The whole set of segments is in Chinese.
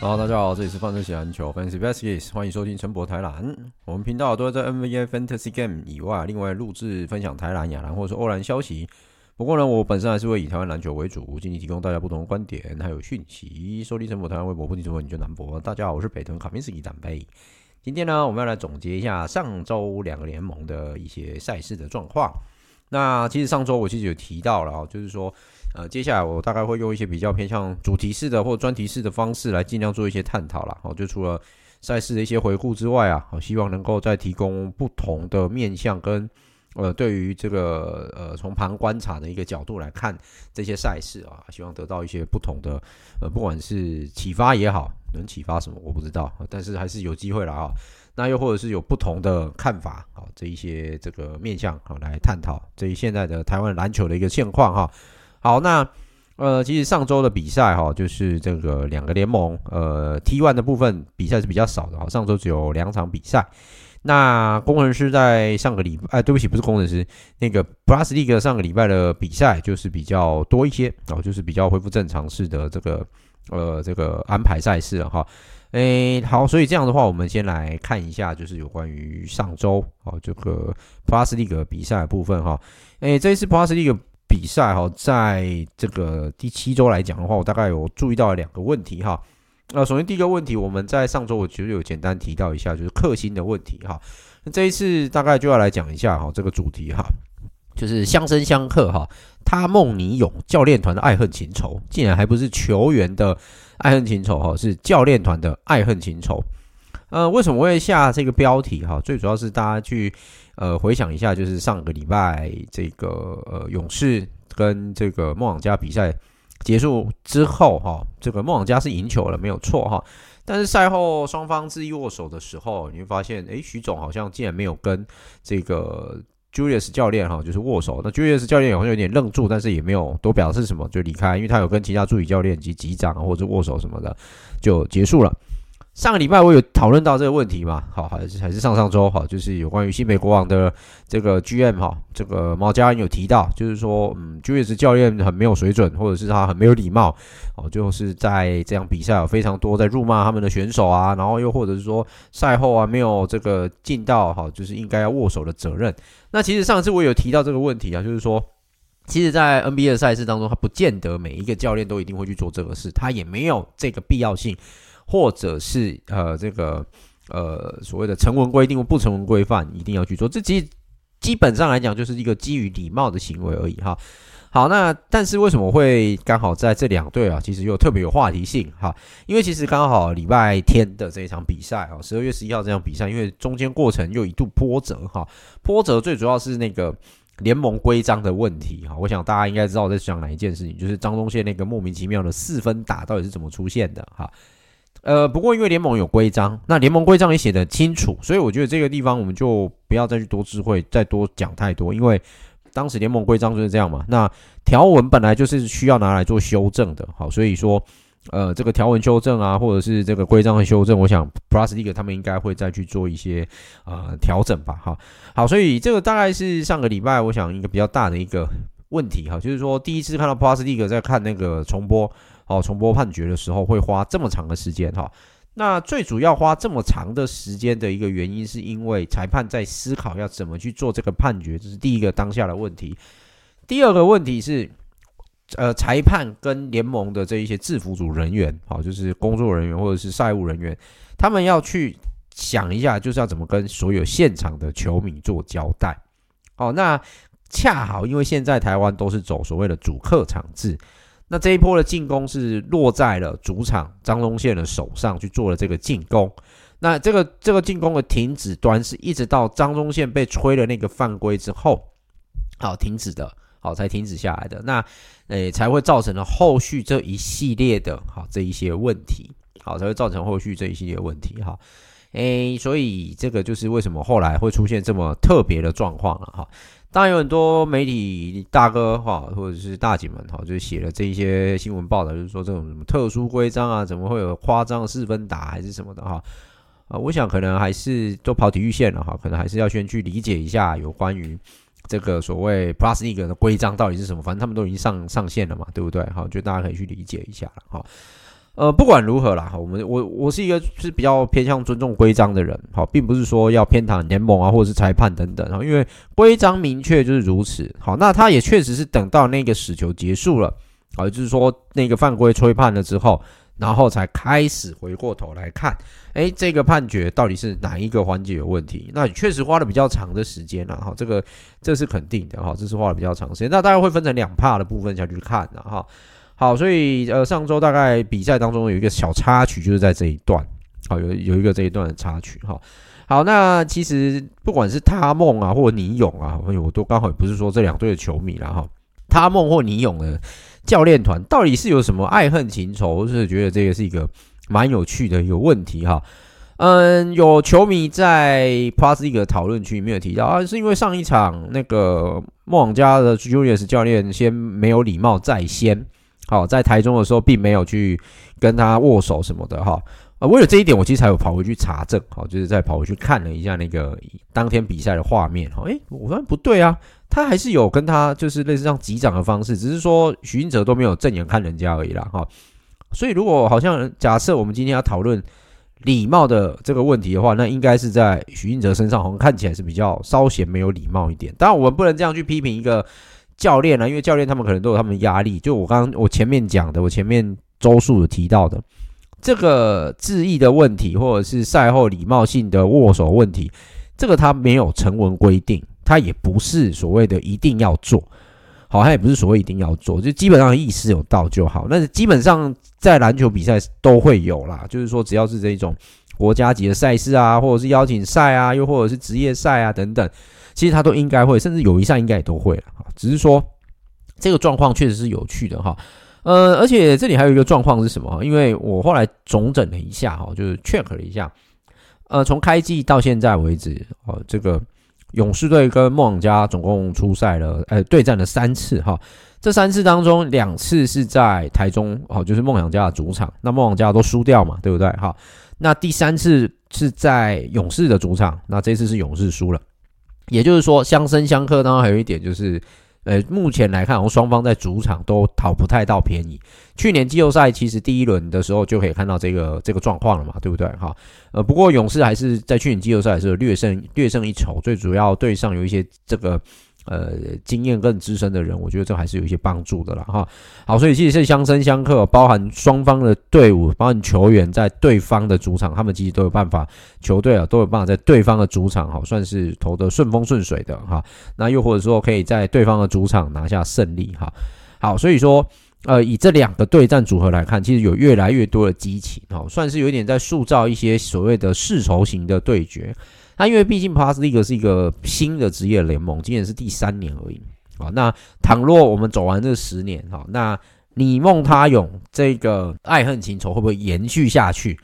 好，大家好，这里是范特西篮球 Fantasy b a s k e t 欢迎收听陈博台篮。我们频道都会在 NBA Fantasy Game 以外，另外录制分享台篮、亚篮或者是欧篮消息。不过呢，我本身还是会以台湾篮球为主，尽力提供大家不同的观点还有讯息。收听陈博台湾微博不听中文你就难博。大家好，我是北屯卡宾斯基长辈。今天呢，我们要来总结一下上周两个联盟的一些赛事的状况。那其实上周我其实有提到了啊，就是说。呃，接下来我大概会用一些比较偏向主题式的或专题式的方式来尽量做一些探讨啦。好，就除了赛事的一些回顾之外啊，好，希望能够再提供不同的面向跟呃，对于这个呃从旁观察的一个角度来看这些赛事啊，希望得到一些不同的呃，不管是启发也好，能启发什么我不知道，但是还是有机会了啊。那又或者是有不同的看法啊，这一些这个面向啊来探讨这一现在的台湾篮球的一个现况哈。好，那呃，其实上周的比赛哈，就是这个两个联盟，呃，T One 的部分比赛是比较少的哈，上周只有两场比赛。那工程师在上个礼拜，哎，对不起，不是工程师，那个 Plus League 上个礼拜的比赛就是比较多一些哦，就是比较恢复正常式的这个呃这个安排赛事了哈。诶，好，所以这样的话，我们先来看一下，就是有关于上周哦这个 Plus League 比赛的部分哈。诶，这一次 Plus League 比赛哈，在这个第七周来讲的话，我大概有注意到两个问题哈。那首先第一个问题，我们在上周我其实有简单提到一下，就是克星的问题哈。那这一次大概就要来讲一下哈，这个主题哈，就是相生相克哈。他梦你勇教练团的爱恨情仇，竟然还不是球员的爱恨情仇哈，是教练团的爱恨情仇。呃，为什么会下这个标题哈？最主要是大家去。呃，回想一下，就是上个礼拜这个呃勇士跟这个梦想家比赛结束之后，哈，这个梦想家是赢球了，没有错哈。但是赛后双方致意握手的时候，你会发现，诶，许总好像竟然没有跟这个 Julius 教练哈，就是握手。那 Julius 教练好像有点愣住，但是也没有多表示什么，就离开，因为他有跟其他助理教练及级长或者握手什么的，就结束了。上个礼拜我有讨论到这个问题嘛？好，还是还是上上周好，就是有关于新北国王的这个 GM 哈，这个毛家恩有提到，就是说，嗯，Julius 教练很没有水准，或者是他很没有礼貌哦，就是在这样比赛有非常多在辱骂他们的选手啊，然后又或者是说赛后啊没有这个尽到哈，就是应该要握手的责任。那其实上次我有提到这个问题啊，就是说，其实，在 NBA 的赛事当中，他不见得每一个教练都一定会去做这个事，他也没有这个必要性。或者是呃这个呃所谓的成文规定或不成文规范一定要去做，这基基本上来讲就是一个基于礼貌的行为而已哈。好，那但是为什么会刚好在这两队啊，其实又特别有话题性哈？因为其实刚好礼拜天的这一场比赛啊，十二月十一号这场比赛，因为中间过程又一度波折哈，波折最主要是那个联盟规章的问题哈。我想大家应该知道我在讲哪一件事情，就是张东宪那个莫名其妙的四分打到底是怎么出现的哈。呃，不过因为联盟有规章，那联盟规章也写得清楚，所以我觉得这个地方我们就不要再去多智慧，再多讲太多，因为当时联盟规章就是这样嘛。那条文本来就是需要拿来做修正的，好，所以说，呃，这个条文修正啊，或者是这个规章的修正，我想 Plus League 他们应该会再去做一些呃调整吧，哈。好，所以这个大概是上个礼拜我想一个比较大的一个问题哈，就是说第一次看到 Plus League 在看那个重播哦，重播判决的时候会花这么长的时间哈。那最主要花这么长的时间的一个原因，是因为裁判在思考要怎么去做这个判决，这是第一个当下的问题。第二个问题是，呃，裁判跟联盟的这一些制服组人员，好，就是工作人员或者是赛务人员，他们要去想一下，就是要怎么跟所有现场的球迷做交代。哦，那。恰好，因为现在台湾都是走所谓的主客场制，那这一波的进攻是落在了主场张宗宪的手上去做了这个进攻。那这个这个进攻的停止端是一直到张宗宪被吹了那个犯规之后，好停止的，好才停止下来的。那诶才会造成了后续这一系列的好这一些问题，好才会造成后续这一系列问题哈。诶，所以这个就是为什么后来会出现这么特别的状况了哈。当然有很多媒体大哥哈，或者是大姐们哈，就写了这一些新闻报道，就是说这种什么特殊规章啊，怎么会有夸张四分打还是什么的哈啊？我想可能还是都跑体育线了哈，可能还是要先去理解一下有关于这个所谓 Plus League 的规章到底是什么。反正他们都已经上上线了嘛，对不对？好，就大家可以去理解一下了哈。呃，不管如何啦，哈我们我我是一个是比较偏向尊重规章的人，好，并不是说要偏袒联盟啊，或者是裁判等等，哈因为规章明确就是如此，好，那他也确实是等到那个死球结束了，好，也就是说那个犯规吹判了之后，然后才开始回过头来看，诶，这个判决到底是哪一个环节有问题？那确实花了比较长的时间了，哈，这个这是肯定的，哈，这是花了比较长时间，那大概会分成两 part 的部分下去看的，哈。好，所以呃，上周大概比赛当中有一个小插曲，就是在这一段，好，有有一个这一段的插曲，哈。好，那其实不管是他梦啊，或尼勇啊，我都刚好也不是说这两队的球迷啦，哈。他梦或尼勇的教练团到底是有什么爱恨情仇？是觉得这个是一个蛮有趣的一个问题，哈。嗯，有球迷在 Plus 一个讨论区里面有提到啊，是因为上一场那个梦想家的 Julius 教练先没有礼貌在先。好，在台中的时候，并没有去跟他握手什么的哈。啊，为了这一点，我其实才有跑回去查证，好，就是再跑回去看了一下那个当天比赛的画面。哈，诶，我发现不对啊，他还是有跟他就是类似像击掌的方式，只是说许晋哲都没有正眼看人家而已啦。哈，所以如果好像假设我们今天要讨论礼貌的这个问题的话，那应该是在许晋哲身上，好像看起来是比较稍显没有礼貌一点。当然，我们不能这样去批评一个。教练啊，因为教练他们可能都有他们压力。就我刚刚我前面讲的，我前面周数有提到的这个致意的问题，或者是赛后礼貌性的握手问题，这个他没有成文规定，他也不是所谓的一定要做，好，他也不是所谓一定要做，就基本上意思有到就好。那基本上在篮球比赛都会有啦，就是说只要是这种国家级的赛事啊，或者是邀请赛啊，又或者是职业赛啊等等。其实他都应该会，甚至友谊赛应该也都会了。只是说这个状况确实是有趣的哈。呃，而且这里还有一个状况是什么？因为我后来总整了一下哈，就是 check 了一下，呃，从开季到现在为止，哦，这个勇士队跟梦想家总共出赛了，呃，对战了三次哈。这三次当中，两次是在台中，哦，就是梦想家的主场，那梦想家都输掉嘛，对不对？哈，那第三次是在勇士的主场，那这次是勇士输了。也就是说，相生相克。当然，还有一点就是，呃，目前来看，我们双方在主场都讨不太到便宜。去年季后赛其实第一轮的时候就可以看到这个这个状况了嘛，对不对？哈，呃，不过勇士还是在去年季后赛的时候略胜略胜一筹，最主要队上有一些这个。呃，经验更资深的人，我觉得这还是有一些帮助的啦。哈。好，所以其实是相生相克，包含双方的队伍，包含球员在对方的主场，他们其实都有办法，球队啊都有办法在对方的主场，好算是投得顺风顺水的哈。那又或者说可以在对方的主场拿下胜利哈。好，所以说呃，以这两个对战组合来看，其实有越来越多的激情，哈，算是有一点在塑造一些所谓的世仇型的对决。那因为毕竟 Plus League 是一个新的职业联盟，今年是第三年而已啊。那倘若我们走完这十年哈，那你梦他勇这个爱恨情仇会不会延续下去？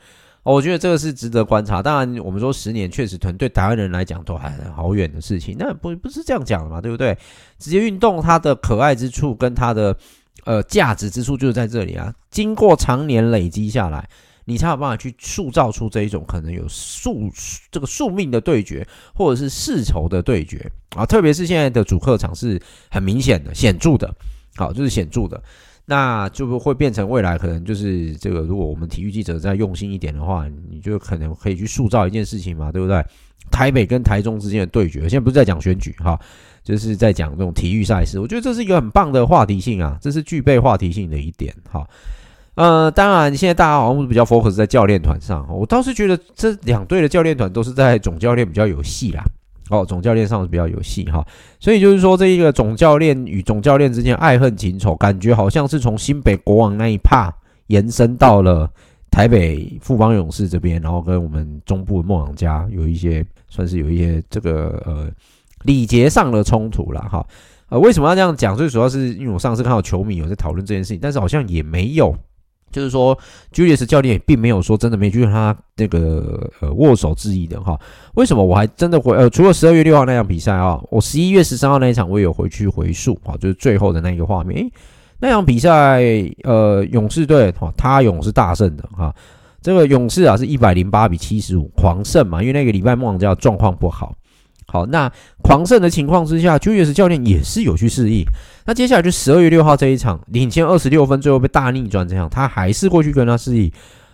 我觉得这个是值得观察。当然，我们说十年确实团对台湾人来讲都还好远的事情，那不不是这样讲的嘛，对不对？职业运动它的可爱之处跟它的呃价值之处就是在这里啊。经过长年累积下来。你才有办法去塑造出这一种可能有宿这个宿命的对决，或者是世仇的对决啊。特别是现在的主客场是很明显的、显著的，好，就是显著的，那就会变成未来可能就是这个，如果我们体育记者再用心一点的话，你就可能可以去塑造一件事情嘛，对不对？台北跟台中之间的对决，现在不是在讲选举哈，就是在讲这种体育赛事，我觉得这是一个很棒的话题性啊，这是具备话题性的一点哈。呃，当然，现在大家好像比较 focus 在教练团上，我倒是觉得这两队的教练团都是在总教练比较有戏啦。哦，总教练上是比较有戏哈，所以就是说这一个总教练与总教练之间爱恨情仇，感觉好像是从新北国王那一趴延伸到了台北富邦勇士这边，然后跟我们中部的梦想家有一些算是有一些这个呃礼节上的冲突了哈。呃，为什么要这样讲？最主要是因为我上次看到球迷有在讨论这件事情，但是好像也没有。就是说，Julius 教练也并没有说真的没去跟他那个呃握手致意的哈。为什么我还真的回呃，除了十二月六号那场比赛啊，我十一月十三号那一场我也有回去回溯啊，就是最后的那个画面。诶，那场比赛呃，勇士队哈，他勇士大胜的哈。这个勇士啊是一百零八比七十五狂胜嘛，因为那个礼拜梦想家状况不好。好，那狂胜的情况之下，Julius 教练也是有去示意。那接下来就十二月六号这一场，领先二十六分，最后被大逆转这样，他还是过去跟他示意。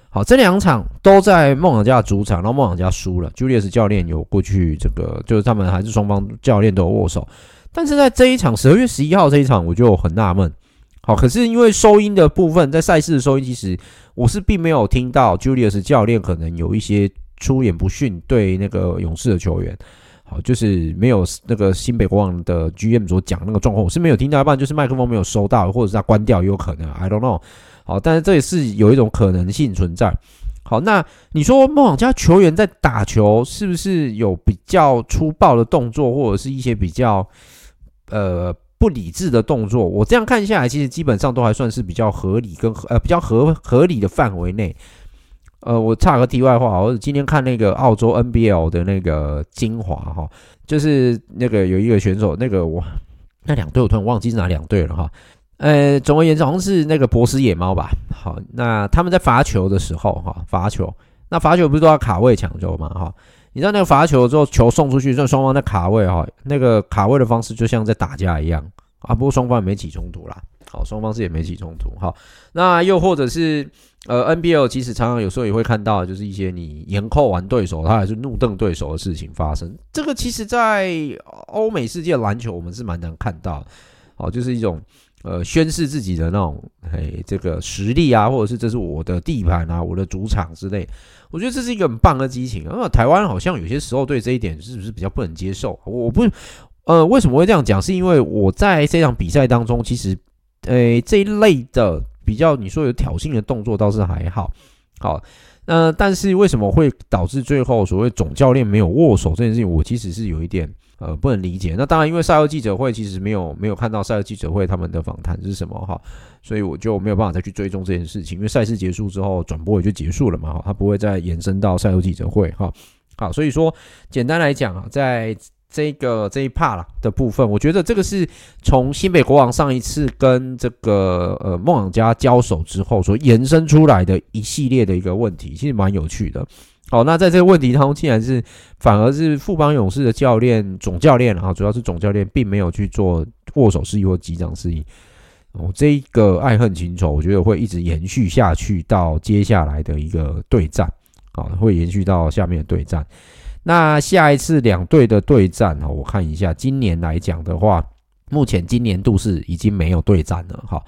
好，这两场都在梦想家主场，然后梦想家输了。Julius 教练有过去这个，就是他们还是双方教练都有握手。但是在这一场十二月十一号这一场，我就很纳闷。好，可是因为收音的部分，在赛事的收音，其实我是并没有听到 Julius 教练可能有一些出言不逊对那个勇士的球员。好，就是没有那个新北国王的 GM 所讲那个状况，我是没有听到，一半就是麦克风没有收到，或者是他关掉也有可能，I don't know。好，但是这也是有一种可能性存在。好，那你说梦想家球员在打球是不是有比较粗暴的动作，或者是一些比较呃不理智的动作？我这样看下来，其实基本上都还算是比较合理跟呃比较合合理的范围内。呃，我插个题外话，我今天看那个澳洲 NBL 的那个精华哈，就是那个有一个选手，那个我那两队我突然忘记是哪两队了哈。呃，总而言之，好像是那个博斯野猫吧。好，那他们在罚球的时候哈，罚球，那罚球不是都要卡位抢球吗？哈，你知道那个罚球之后球送出去，这双方在卡位哈，那个卡位的方式就像在打架一样啊。不过双方也没起冲突啦，好，双方是也没起冲突。好，那又或者是。呃，NBL 其实常常有时候也会看到，就是一些你严扣完对手，他还是怒瞪对手的事情发生。这个其实，在欧美世界篮球，我们是蛮难看到好。就是一种呃宣示自己的那种，嘿，这个实力啊，或者是这是我的地盘啊，我的主场之类。我觉得这是一个很棒的激情。那台湾好像有些时候对这一点是不是比较不能接受？我不，呃，为什么会这样讲？是因为我在这场比赛当中，其实，呃，这一类的。比较你说有挑衅的动作倒是还好，好，那但是为什么会导致最后所谓总教练没有握手这件事情，我其实是有一点呃不能理解。那当然，因为赛后记者会其实没有没有看到赛后记者会他们的访谈是什么哈，所以我就没有办法再去追踪这件事情。因为赛事结束之后转播也就结束了嘛，哈，它不会再延伸到赛后记者会哈。好，所以说简单来讲啊，在。这个这一 part 啦的部分，我觉得这个是从新北国王上一次跟这个呃梦想家交手之后所延伸出来的一系列的一个问题，其实蛮有趣的。好，那在这个问题当中，竟然是反而是富邦勇士的教练总教练啊，主要是总教练并没有去做握手示意或击掌示意。哦，这一个爱恨情仇，我觉得会一直延续下去到接下来的一个对战，好，会延续到下面的对战。那下一次两队的对战哈，我看一下，今年来讲的话，目前今年度是已经没有对战了哈。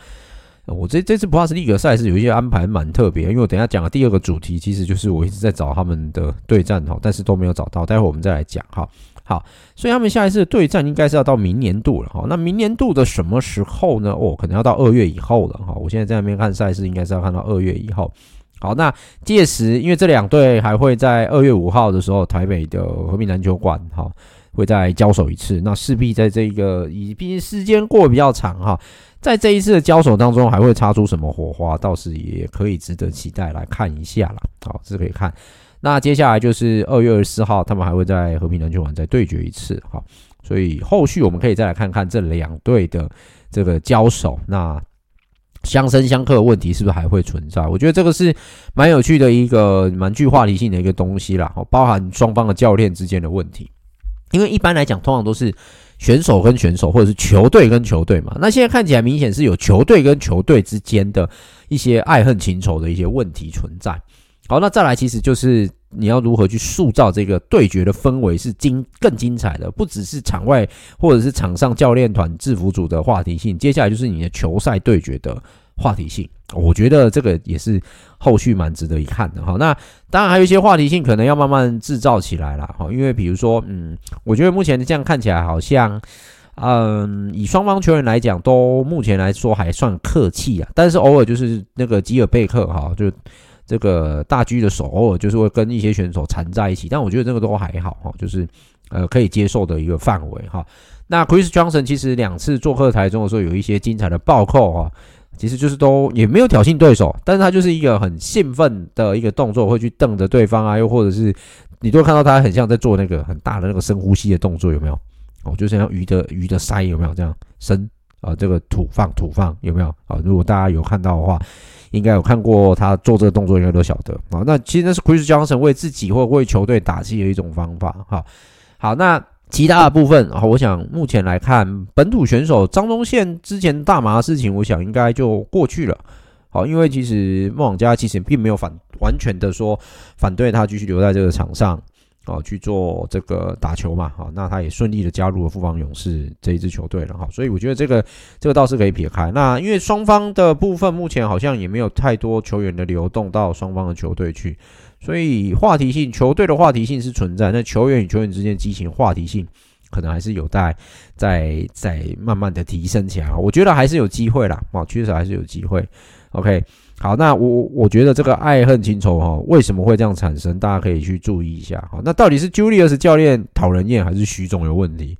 我这这次不怕是利格赛事有一些安排蛮特别，因为我等下讲的第二个主题其实就是我一直在找他们的对战哈，但是都没有找到，待会我们再来讲哈。好，所以他们下一次的对战应该是要到明年度了哈。那明年度的什么时候呢？哦，可能要到二月以后了哈。我现在在那边看赛事，应该是要看到二月以后。好，那届时，因为这两队还会在二月五号的时候，台北的和平篮球馆，哈，会再交手一次。那势必在这个，以毕竟时间过得比较长，哈，在这一次的交手当中，还会擦出什么火花，倒是也可以值得期待来看一下啦。好，这可以看。那接下来就是二月二十四号，他们还会在和平篮球馆再对决一次，哈。所以后续我们可以再来看看这两队的这个交手。那。相生相克的问题是不是还会存在？我觉得这个是蛮有趣的一个蛮具话题性的一个东西啦，包含双方的教练之间的问题。因为一般来讲，通常都是选手跟选手，或者是球队跟球队嘛。那现在看起来明显是有球队跟球队之间的一些爱恨情仇的一些问题存在。好，那再来其实就是你要如何去塑造这个对决的氛围是精更精彩的，不只是场外或者是场上教练团制服组的话题性，接下来就是你的球赛对决的话题性。我觉得这个也是后续蛮值得一看的哈。那当然还有一些话题性可能要慢慢制造起来了。哈，因为比如说，嗯，我觉得目前这样看起来好像，嗯，以双方球员来讲，都目前来说还算客气啊，但是偶尔就是那个吉尔贝克哈，就。这个大 G 的手偶尔就是会跟一些选手缠在一起，但我觉得这个都还好哈，就是呃可以接受的一个范围哈。那 Chris Johnson 其实两次做客台中的时候有一些精彩的暴扣哈，其实就是都也没有挑衅对手，但是他就是一个很兴奋的一个动作，会去瞪着对方啊，又或者是你都会看到他很像在做那个很大的那个深呼吸的动作，有没有？哦，就像鱼的鱼的鳃有没有这样深啊？这个吐放吐放有没有啊？如果大家有看到的话。应该有看过他做这个动作，应该都晓得啊。那其实那是 Chris Johnson 为自己或为球队打气的一种方法。哈，好，那其他的部分啊，我想目前来看，本土选手张宗宪之前大麻的事情，我想应该就过去了。好，因为其实梦想家其实并没有反完全的说反对他继续留在这个场上。哦，去做这个打球嘛，好，那他也顺利的加入了富邦勇士这一支球队了哈，所以我觉得这个这个倒是可以撇开。那因为双方的部分目前好像也没有太多球员的流动到双方的球队去，所以话题性球队的话题性是存在，那球员与球员之间激情话题性可能还是有待再再慢慢的提升起来。我觉得还是有机会啦，啊，确实还是有机会。OK。好，那我我觉得这个爱恨情仇哈，为什么会这样产生？大家可以去注意一下。好，那到底是 Julius 教练讨人厌，还是徐总有问题？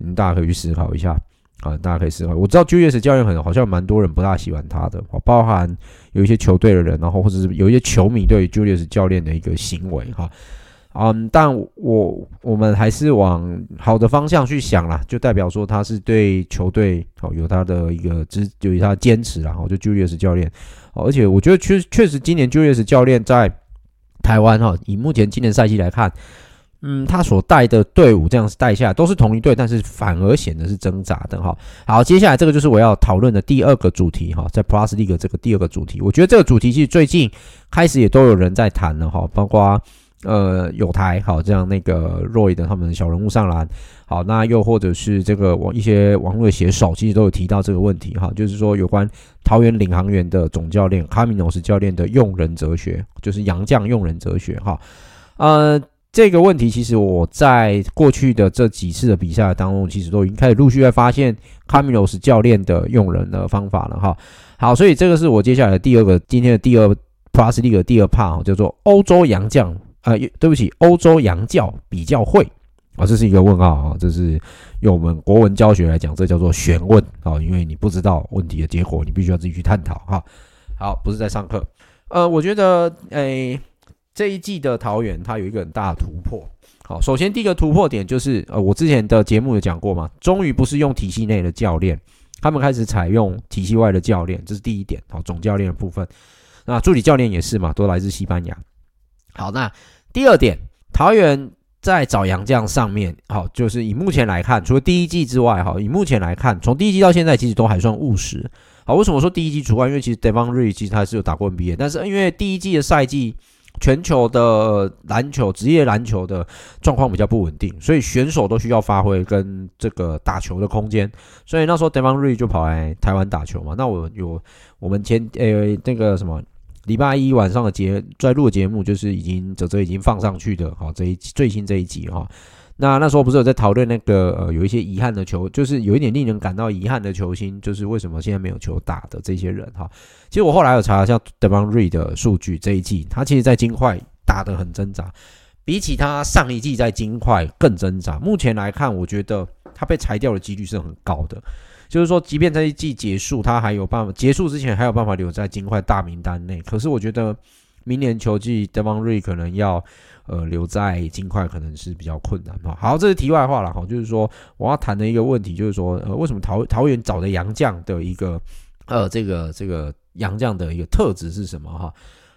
嗯，大家可以去思考一下。啊，大家可以思考。我知道 Julius 教练很好像蛮多人不大喜欢他的，包含有一些球队的人，然后或者是有一些球迷对 Julius 教练的一个行为哈。嗯，但我我们还是往好的方向去想啦，就代表说他是对球队好有他的一个支，有他的坚持啦。我就 Julius 教练。而且我觉得确确实，今年 Julius 教练在台湾哈，以目前今年赛季来看，嗯，他所带的队伍这样带下来都是同一队，但是反而显得是挣扎的哈。好，接下来这个就是我要讨论的第二个主题哈，在 Plus League 这个第二个主题，我觉得这个主题其实最近开始也都有人在谈了哈，包括。呃，有台好，这样那个 Roy 的他们小人物上篮，好，那又或者是这个网一些网络的写手，其实都有提到这个问题哈，就是说有关桃园领航员的总教练卡米诺斯教练的用人哲学，就是洋将用人哲学哈。呃，这个问题其实我在过去的这几次的比赛当中，其实都已经开始陆续在发现卡米诺斯教练的用人的方法了哈。好，所以这个是我接下来的第二个今天的第二 Plus League 的第二 part 叫做欧洲洋将。啊、呃，对不起，欧洲洋教比较会啊，这是一个问号啊，这是用我们国文教学来讲，这叫做选问啊，因为你不知道问题的结果，你必须要自己去探讨哈。好，不是在上课。呃，我觉得，诶，这一季的桃园它有一个很大的突破。好，首先第一个突破点就是，呃，我之前的节目有讲过嘛，终于不是用体系内的教练，他们开始采用体系外的教练，这是第一点。好，总教练的部分，那助理教练也是嘛，都来自西班牙。好，那。第二点，桃园在找洋将上面，好，就是以目前来看，除了第一季之外，哈，以目前来看，从第一季到现在，其实都还算务实。好，为什么说第一季除外？因为其实 Devon r e e 其实他是有打过 NBA，但是因为第一季的赛季，全球的篮球职业篮球的状况比较不稳定，所以选手都需要发挥跟这个打球的空间，所以那时候 Devon r e e 就跑来台湾打球嘛。那我有我们前呃、那个什么。礼拜一晚上的节在录节目，就是已经泽泽已经放上去的，好，这一最新这一集哈。那那时候不是有在讨论那个呃有一些遗憾的球，就是有一点令人感到遗憾的球星，就是为什么现在没有球打的这些人哈。其实我后来有查了像 Devon r e 的数据，这一季他其实在金块打得很挣扎，比起他上一季在金块更挣扎。目前来看，我觉得他被裁掉的几率是很高的。就是说，即便这一季结束，他还有办法结束之前还有办法留在金块大名单内。可是我觉得明年球季 d e v o n r e 可能要呃留在金块，可能是比较困难哈。好，这是题外话了哈。就是说，我要谈的一个问题，就是说，呃，为什么桃桃园找的杨将的一个呃，这个这个杨将的一个特质是什么哈？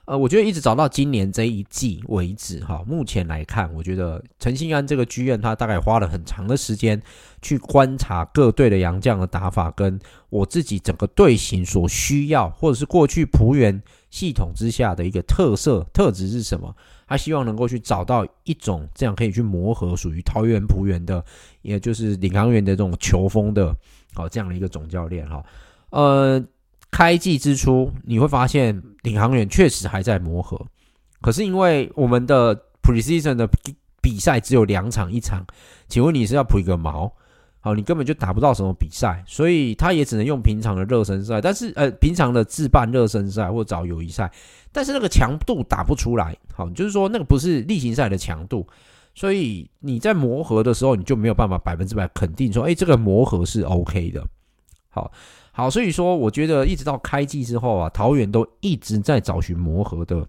呃，我觉得一直找到今年这一季为止哈，目前来看，我觉得陈信安这个剧院他大概花了很长的时间去观察各队的洋将的打法，跟我自己整个队形所需要，或者是过去璞园系统之下的一个特色特质是什么？他希望能够去找到一种这样可以去磨合属于桃园璞园的，也就是领航员的这种球风的，哦，这样的一个总教练哈，呃。开季之初，你会发现领航员确实还在磨合。可是因为我们的 preseason 的比赛只有两场一场，请问你是要补一个毛？好，你根本就打不到什么比赛，所以他也只能用平常的热身赛，但是呃，平常的自办热身赛或找友谊赛，但是那个强度打不出来。好，就是说那个不是例行赛的强度，所以你在磨合的时候，你就没有办法百分之百肯定说，哎，这个磨合是 OK 的。好。好，所以说我觉得一直到开季之后啊，桃园都一直在找寻磨合的，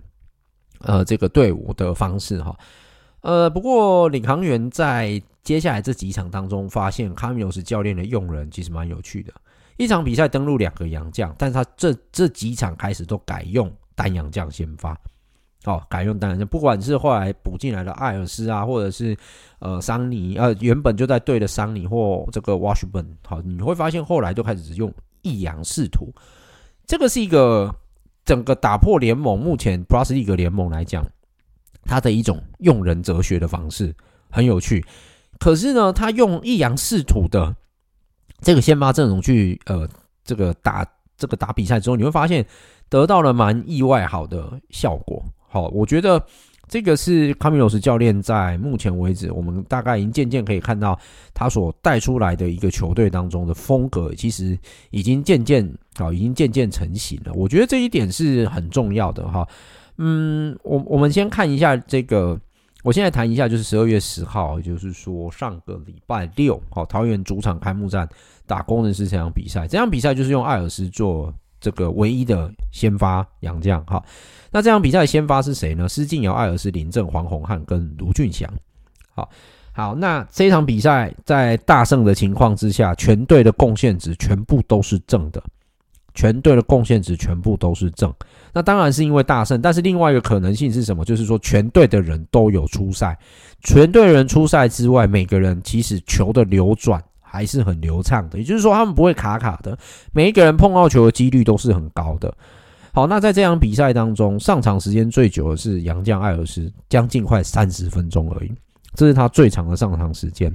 呃，这个队伍的方式哈。呃，不过领航员在接下来这几场当中，发现卡米罗斯教练的用人其实蛮有趣的。一场比赛登录两个洋将，但是他这这几场开始都改用单洋将先发，哦，改用单洋将，不管是后来补进来的艾尔斯啊，或者是呃桑尼，呃原本就在队的桑尼或这个 Washburn，好，你会发现后来都开始用。一洋四图，这个是一个整个打破联盟目前 Plus League 联盟来讲，它的一种用人哲学的方式，很有趣。可是呢，他用一洋四图的这个先发阵容去呃这个打这个打比赛之后，你会发现得到了蛮意外好的效果。好，我觉得。这个是卡米罗斯教练在目前为止，我们大概已经渐渐可以看到他所带出来的一个球队当中的风格，其实已经渐渐啊，已经渐渐成型了。我觉得这一点是很重要的哈。嗯，我我们先看一下这个，我现在谈一下，就是十二月十号，也就是说上个礼拜六，好，桃园主场开幕战打工人是这场比赛，这场比赛就是用艾尔斯做。这个唯一的先发洋将哈，那这场比赛的先发是谁呢？施晋尧、艾尔斯、林正、黄宏汉跟卢俊祥。好，好，那这场比赛在大胜的情况之下，全队的贡献值全部都是正的，全队的贡献值全部都是正。那当然是因为大胜，但是另外一个可能性是什么？就是说全队的人都有出赛，全队人出赛之外，每个人其实球的流转。还是很流畅的，也就是说他们不会卡卡的，每一个人碰到球的几率都是很高的。好，那在这场比赛当中，上场时间最久的是杨将艾尔斯，将近快三十分钟而已，这是他最长的上场时间。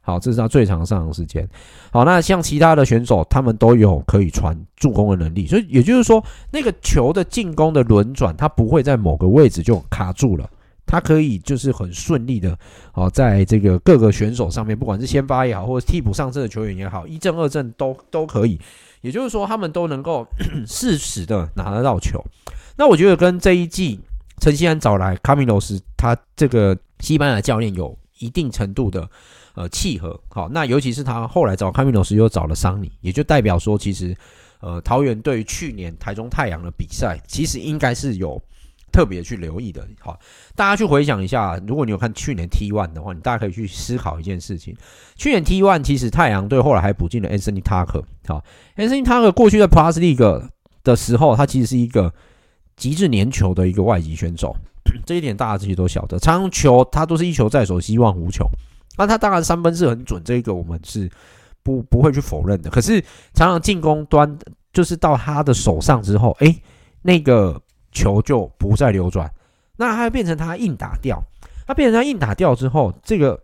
好，这是他最长的上场时间。好，那像其他的选手，他们都有可以传助攻的能力，所以也就是说，那个球的进攻的轮转，它不会在某个位置就卡住了。他可以就是很顺利的，哦，在这个各个选手上面，不管是先发也好，或者替补上阵的球员也好，一阵二阵都都可以。也就是说，他们都能够 适时的拿得到球。那我觉得跟这一季陈锡安找来卡米罗斯，他这个西班牙教练有一定程度的呃契合。好，那尤其是他后来找卡米罗斯又找了桑尼，也就代表说，其实呃桃园对于去年台中太阳的比赛，其实应该是有。特别去留意的，好，大家去回想一下，如果你有看去年 T one 的话，你大家可以去思考一件事情。去年 T one 其实太阳队后来还补进了 Anthony Tucker，好，Anthony Tucker 过去在 Plus League 的时候，他其实是一个极致粘球的一个外籍选手，这一点大家自己都晓得。长球他都是一球在手，希望无穷。那他当然三分是很准，这个我们是不不会去否认的。可是常常进攻端就是到他的手上之后，诶，那个。球就不再流转，那它变成它硬打掉，它变成它硬打掉之后，这个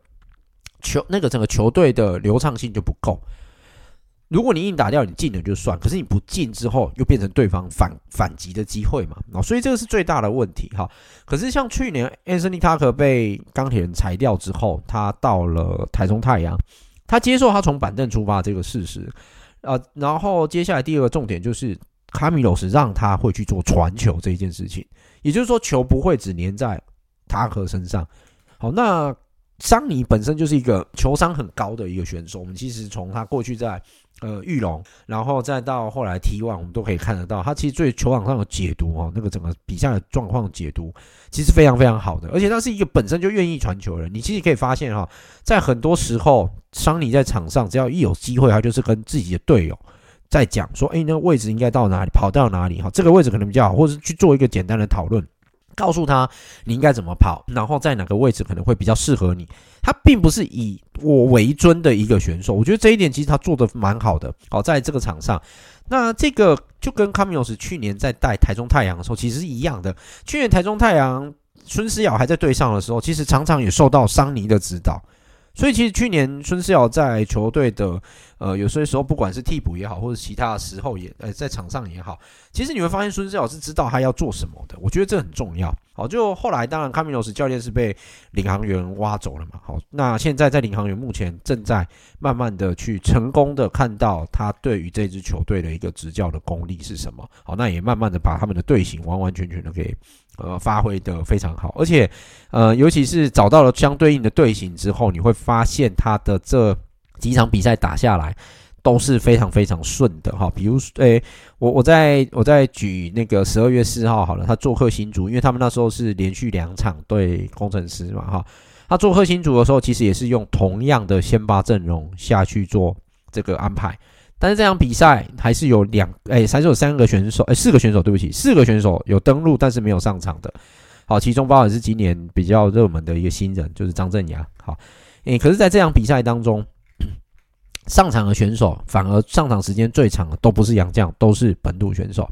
球那个整个球队的流畅性就不够。如果你硬打掉，你进了就算，可是你不进之后，又变成对方反反击的机会嘛，哦所以这个是最大的问题哈。可是像去年 Anthony Tucker 被钢铁人裁掉之后，他到了台中太阳，他接受他从板凳出发这个事实啊，然后接下来第二个重点就是。卡米罗斯让他会去做传球这一件事情，也就是说球不会只粘在塔克身上。好，那桑尼本身就是一个球商很高的一个选手。我们其实从他过去在呃玉龙，然后再到后来 T1，我们都可以看得到，他其实对球场上的解读哦，那个整个比赛的状况解读其实非常非常好的。而且他是一个本身就愿意传球的人。你其实可以发现哈，在很多时候，桑尼在场上只要一有机会，他就是跟自己的队友。再讲说，哎，那个位置应该到哪里，跑到哪里哈，这个位置可能比较好，或者是去做一个简单的讨论，告诉他你应该怎么跑，然后在哪个位置可能会比较适合你。他并不是以我为尊的一个选手，我觉得这一点其实他做的蛮好的。好，在这个场上，那这个就跟卡米诺斯去年在带台中太阳的时候其实是一样的。去年台中太阳孙思尧还在队上的时候，其实常常也受到桑尼的指导。所以其实去年孙思尧在球队的呃有些时候不管是替补也好，或者其他时候也呃在场上也好，其实你会发现孙思尧是知道他要做什么的。我觉得这很重要。好，就后来当然卡米诺斯教练是被领航员挖走了嘛。好，那现在在领航员目前正在慢慢的去成功的看到他对于这支球队的一个执教的功力是什么。好，那也慢慢的把他们的队形完完全全的给。呃，发挥得非常好，而且，呃，尤其是找到了相对应的队形之后，你会发现他的这几场比赛打下来都是非常非常顺的哈。比如，诶、我我在我在举那个十二月四号好了，他做客新竹，因为他们那时候是连续两场对工程师嘛哈。他做客新竹的时候，其实也是用同样的先发阵容下去做这个安排。但是这场比赛还是有两哎，还是有三个选手哎，四个选手，对不起，四个选手有登录，但是没有上场的。好，其中包含是今年比较热门的一个新人，就是张镇衙。好，哎，可是在这场比赛当中，上场的选手反而上场时间最长的都不是洋将，都是本土选手。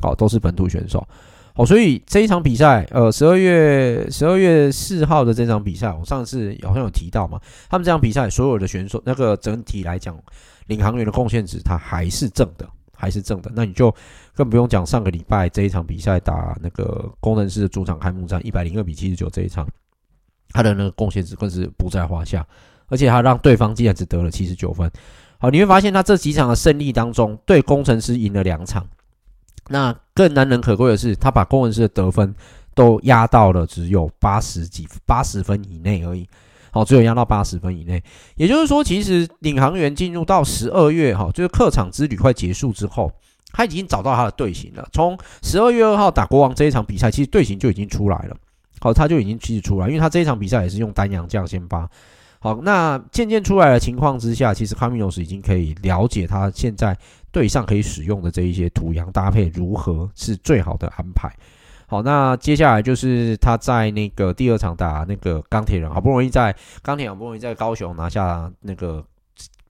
好，都是本土选手。好，所以这一场比赛，呃，十二月十二月四号的这场比赛，我上次好像有提到嘛，他们这场比赛所有的选手，那个整体来讲。领航员的贡献值，它还是正的，还是正的。那你就更不用讲上个礼拜这一场比赛打那个工程师的主场开幕战，一百零二比七十九这一场，他的那个贡献值更是不在话下。而且他让对方竟然只得了七十九分。好，你会发现他这几场的胜利当中，对工程师赢了两场。那更难能可贵的是，他把工程师的得分都压到了只有八十几八十分以内而已。好，只有压到八十分以内，也就是说，其实领航员进入到十二月，哈，就是客场之旅快结束之后，他已经找到他的队形了。从十二月二号打国王这一场比赛，其实队形就已经出来了。好，他就已经其实出来，因为他这一场比赛也是用单洋将先发。好，那渐渐出来的情况之下，其实卡米诺斯已经可以了解他现在队上可以使用的这一些土洋搭配如何是最好的安排。好，那接下来就是他在那个第二场打那个钢铁人，好不容易在钢铁好不容易在高雄拿下那个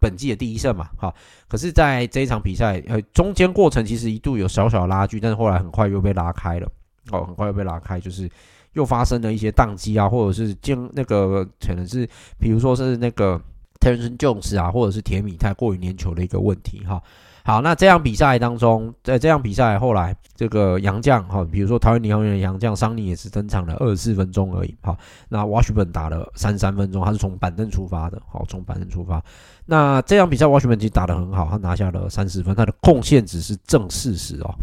本季的第一胜嘛，好，可是在这一场比赛，呃，中间过程其实一度有小小的拉锯，但是后来很快又被拉开了，哦，很快又被拉开，就是又发生了一些宕机啊，或者是经那个可能是，比如说是那个 Terrence Jones 啊，或者是铁米太过于粘球的一个问题，哈。好，那这样比赛当中，在这样比赛后来，这个杨将哈，比如说桃园领航员的洋将桑尼也是登场了二十四分钟而已。好，那 Washburn 打了三十三分钟，他是从板凳出发的。好，从板凳出发。那这场比赛 Washburn 其实打得很好，他拿下了三十分，他的贡献值是正四十哦，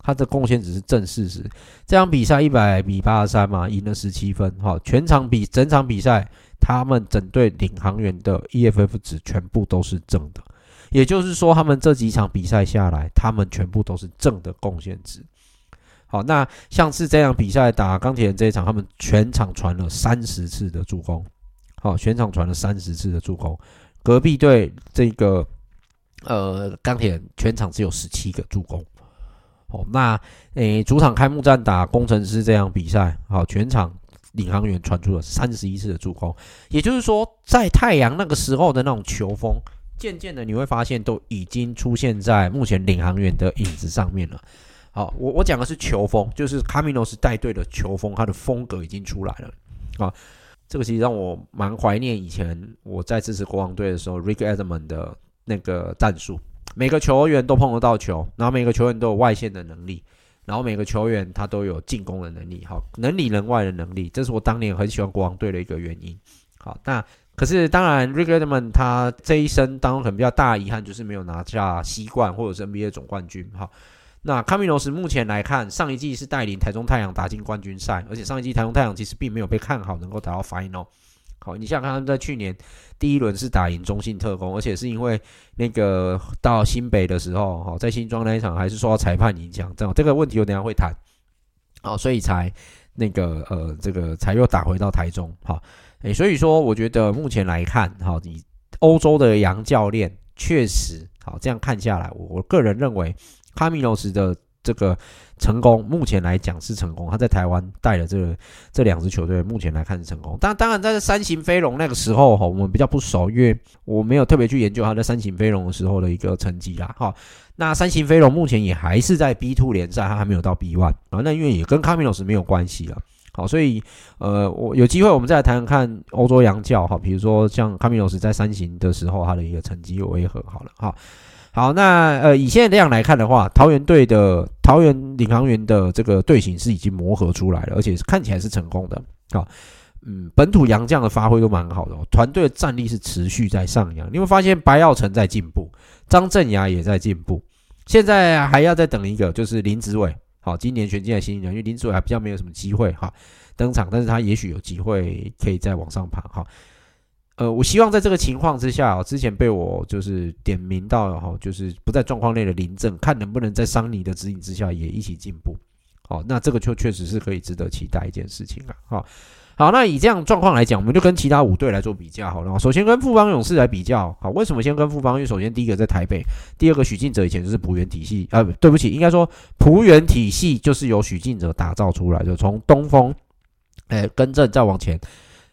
他的贡献值是正四十。这场比赛一百比八十三嘛，赢了十七分。哈，全场比整场比赛，他们整队领航员的 EFF 值全部都是正的。也就是说，他们这几场比赛下来，他们全部都是正的贡献值。好，那像是这样比赛打钢铁人这一场，他们全场传了三十次的助攻。好，全场传了三十次的助攻。隔壁队这个呃钢铁人全场只有十七个助攻。好，那诶主场开幕战打工程师这样比赛，好，全场领航员传出了三十一次的助攻。也就是说，在太阳那个时候的那种球风。渐渐的，你会发现都已经出现在目前领航员的影子上面了。好，我我讲的是球风，就是卡米诺斯带队的球风，他的风格已经出来了。啊，这个其实让我蛮怀念以前我在支持国王队的时候，Rick Edelman 的那个战术。每个球员都碰得到球，然后每个球员都有外线的能力，然后每个球员他都有进攻的能力，好，能里能外的能力，这是我当年很喜欢国王队的一个原因。好，那。可是，当然，Rick Adelman 他这一生当中可能比较大遗憾就是没有拿下西冠或者是 NBA 总冠军。哈，那卡米诺斯目前来看，上一季是带领台中太阳打进冠军赛，而且上一季台中太阳其实并没有被看好能够打到 Final。好，你想想看，他们在去年第一轮是打赢中信特攻，而且是因为那个到新北的时候，哈，在新庄那一场还是受到裁判影响，这样这个问题我等下会谈。好，所以才那个呃，这个才又打回到台中。好。诶，所以说，我觉得目前来看，哈，你欧洲的洋教练确实好，这样看下来，我我个人认为卡米诺斯的这个成功，目前来讲是成功。他在台湾带了这个这两支球队，目前来看是成功。但当然，在三型飞龙那个时候哈，我们比较不熟，因为我没有特别去研究他在三型飞龙的时候的一个成绩啦。哈，那三型飞龙目前也还是在 B two 联赛，他还没有到 B one 啊。那因为也跟卡米诺斯没有关系了。好，所以呃，我有机会我们再来谈谈看欧洲洋教哈，比如说像卡米诺斯在三型的时候他的一个成绩为何好了哈。好，那呃，以现在这样来看的话，桃园队的桃园领航员的这个队形是已经磨合出来了，而且看起来是成功的。好，嗯，本土洋将的发挥都蛮好的，团队的战力是持续在上扬。你会发现白耀成在进步，张镇雅也在进步，现在还要再等一个，就是林子伟。好，今年全进来新人，因为林子伟还比较没有什么机会哈登场，但是他也许有机会可以再往上爬哈。呃，我希望在这个情况之下，之前被我就是点名到哈，就是不在状况内的林正，看能不能在桑尼的指引之下也一起进步。好，那这个就确实是可以值得期待一件事情了。哈，好，那以这样状况来讲，我们就跟其他五队来做比较好了。首先跟富邦勇士来比较，好，为什么先跟富邦？因为首先第一个在台北，第二个许晋哲以前就是璞园体系，呃，对不起，应该说璞园体系就是由许晋哲打造出来的，从东风，哎，更正再往前，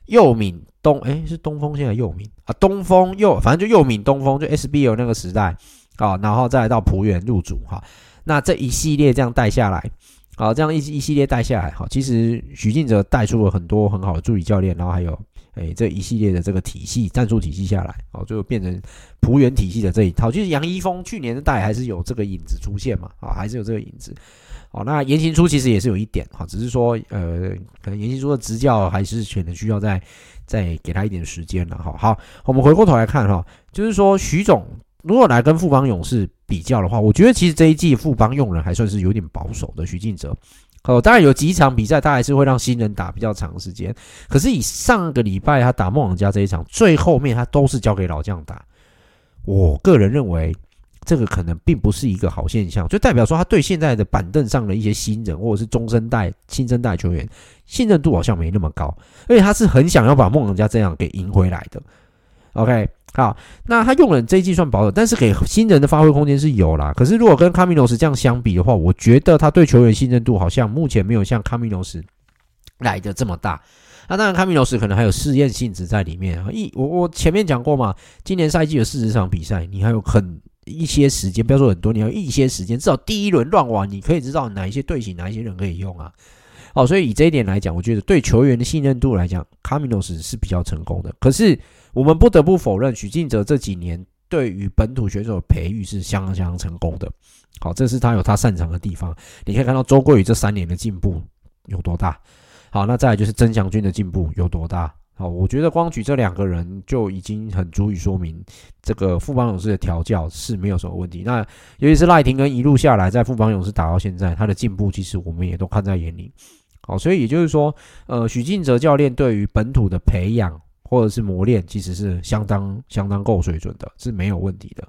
佑敏东，哎，是东风现在佑敏啊，东风佑，反正就佑敏东风，就 SBL 那个时代啊，然后再来到璞园入主哈，那这一系列这样带下来。好，这样一一系列带下来，好，其实许晋哲带出了很多很好的助理教练，然后还有，诶、这一系列的这个体系战术体系下来，好，就变成璞园体系的这一套。其实杨一峰去年的带还是有这个影子出现嘛，啊，还是有这个影子。好，那严行书其实也是有一点，哈，只是说，呃，可能严行书的执教还是可能需要再再给他一点时间了，哈。好，我们回过头来看，哈，就是说徐总。如果来跟富邦勇士比较的话，我觉得其实这一季富邦用人还算是有点保守的。许晋哲，哦，当然有几场比赛他还是会让新人打比较长时间，可是以上个礼拜他打梦想家这一场，最后面他都是交给老将打。我个人认为这个可能并不是一个好现象，就代表说他对现在的板凳上的一些新人或者是中生代、新生代球员信任度好像没那么高，而且他是很想要把梦想家这样给赢回来的。OK。好，那他用了这一季算保守，但是给新人的发挥空间是有啦。可是如果跟卡米诺斯这样相比的话，我觉得他对球员信任度好像目前没有像卡米诺斯来的这么大。那当然，卡米诺斯可能还有试验性质在里面啊。一我我前面讲过嘛，今年赛季有四十场比赛，你还有很一些时间，不要说很多，你还有一些时间，至少第一轮乱玩，你可以知道哪一些队形，哪一些人可以用啊。哦，所以以这一点来讲，我觉得对球员的信任度来讲，卡米诺斯是比较成功的。可是我们不得不否认，许晋哲这几年对于本土选手的培育是相当相当成功的。好，这是他有他擅长的地方。你可以看到周桂宇这三年的进步有多大。好，那再来就是曾祥军的进步有多大。好，我觉得光举这两个人就已经很足以说明，这个富邦勇士的调教是没有什么问题。那尤其是赖廷恩一路下来，在富邦勇士打到现在，他的进步其实我们也都看在眼里。好，所以也就是说，呃，许晋哲教练对于本土的培养或者是磨练，其实是相当相当够水准的，是没有问题的。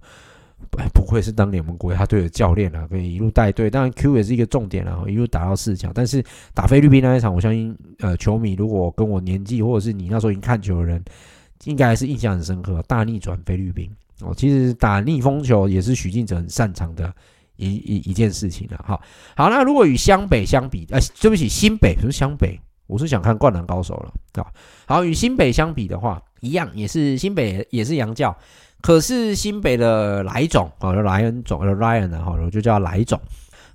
不不愧是当年我们国家队的教练啊，可以一路带队。当然，Q 也是一个重点啊，一路打到四强。但是打菲律宾那一场，我相信，呃，球迷如果跟我年纪或者是你那时候已经看球的人，应该还是印象很深刻。大逆转菲律宾哦，其实打逆风球也是许晋哲很擅长的。一一一件事情了，哈，好，那如果与湘北相比，呃，对不起，新北不是湘北，我是想看灌篮高手了，啊，好，与新北相比的话，一样也是新北也是洋教，可是新北的莱总啊，莱恩总，呃，Ryan 哈，我就叫莱总，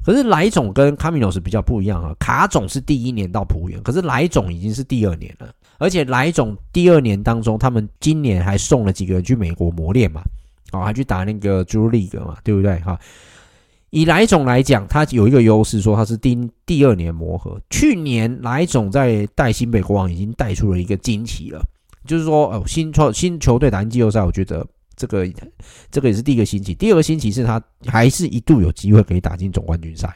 可是莱总跟卡米诺斯比较不一样啊，卡总是第一年到璞园，可是莱总已经是第二年了，而且莱总第二年当中，他们今年还送了几个人去美国磨练嘛，哦，还去打那个 Drew League 嘛，对不对，哈？以莱总来讲，他有一个优势，说他是第第二年磨合。去年莱总在带新北国王已经带出了一个惊奇了，就是说，哦，新创新球队打进季后赛，我觉得这个这个也是第一个新奇。第二个新奇是他还是一度有机会可以打进总冠军赛。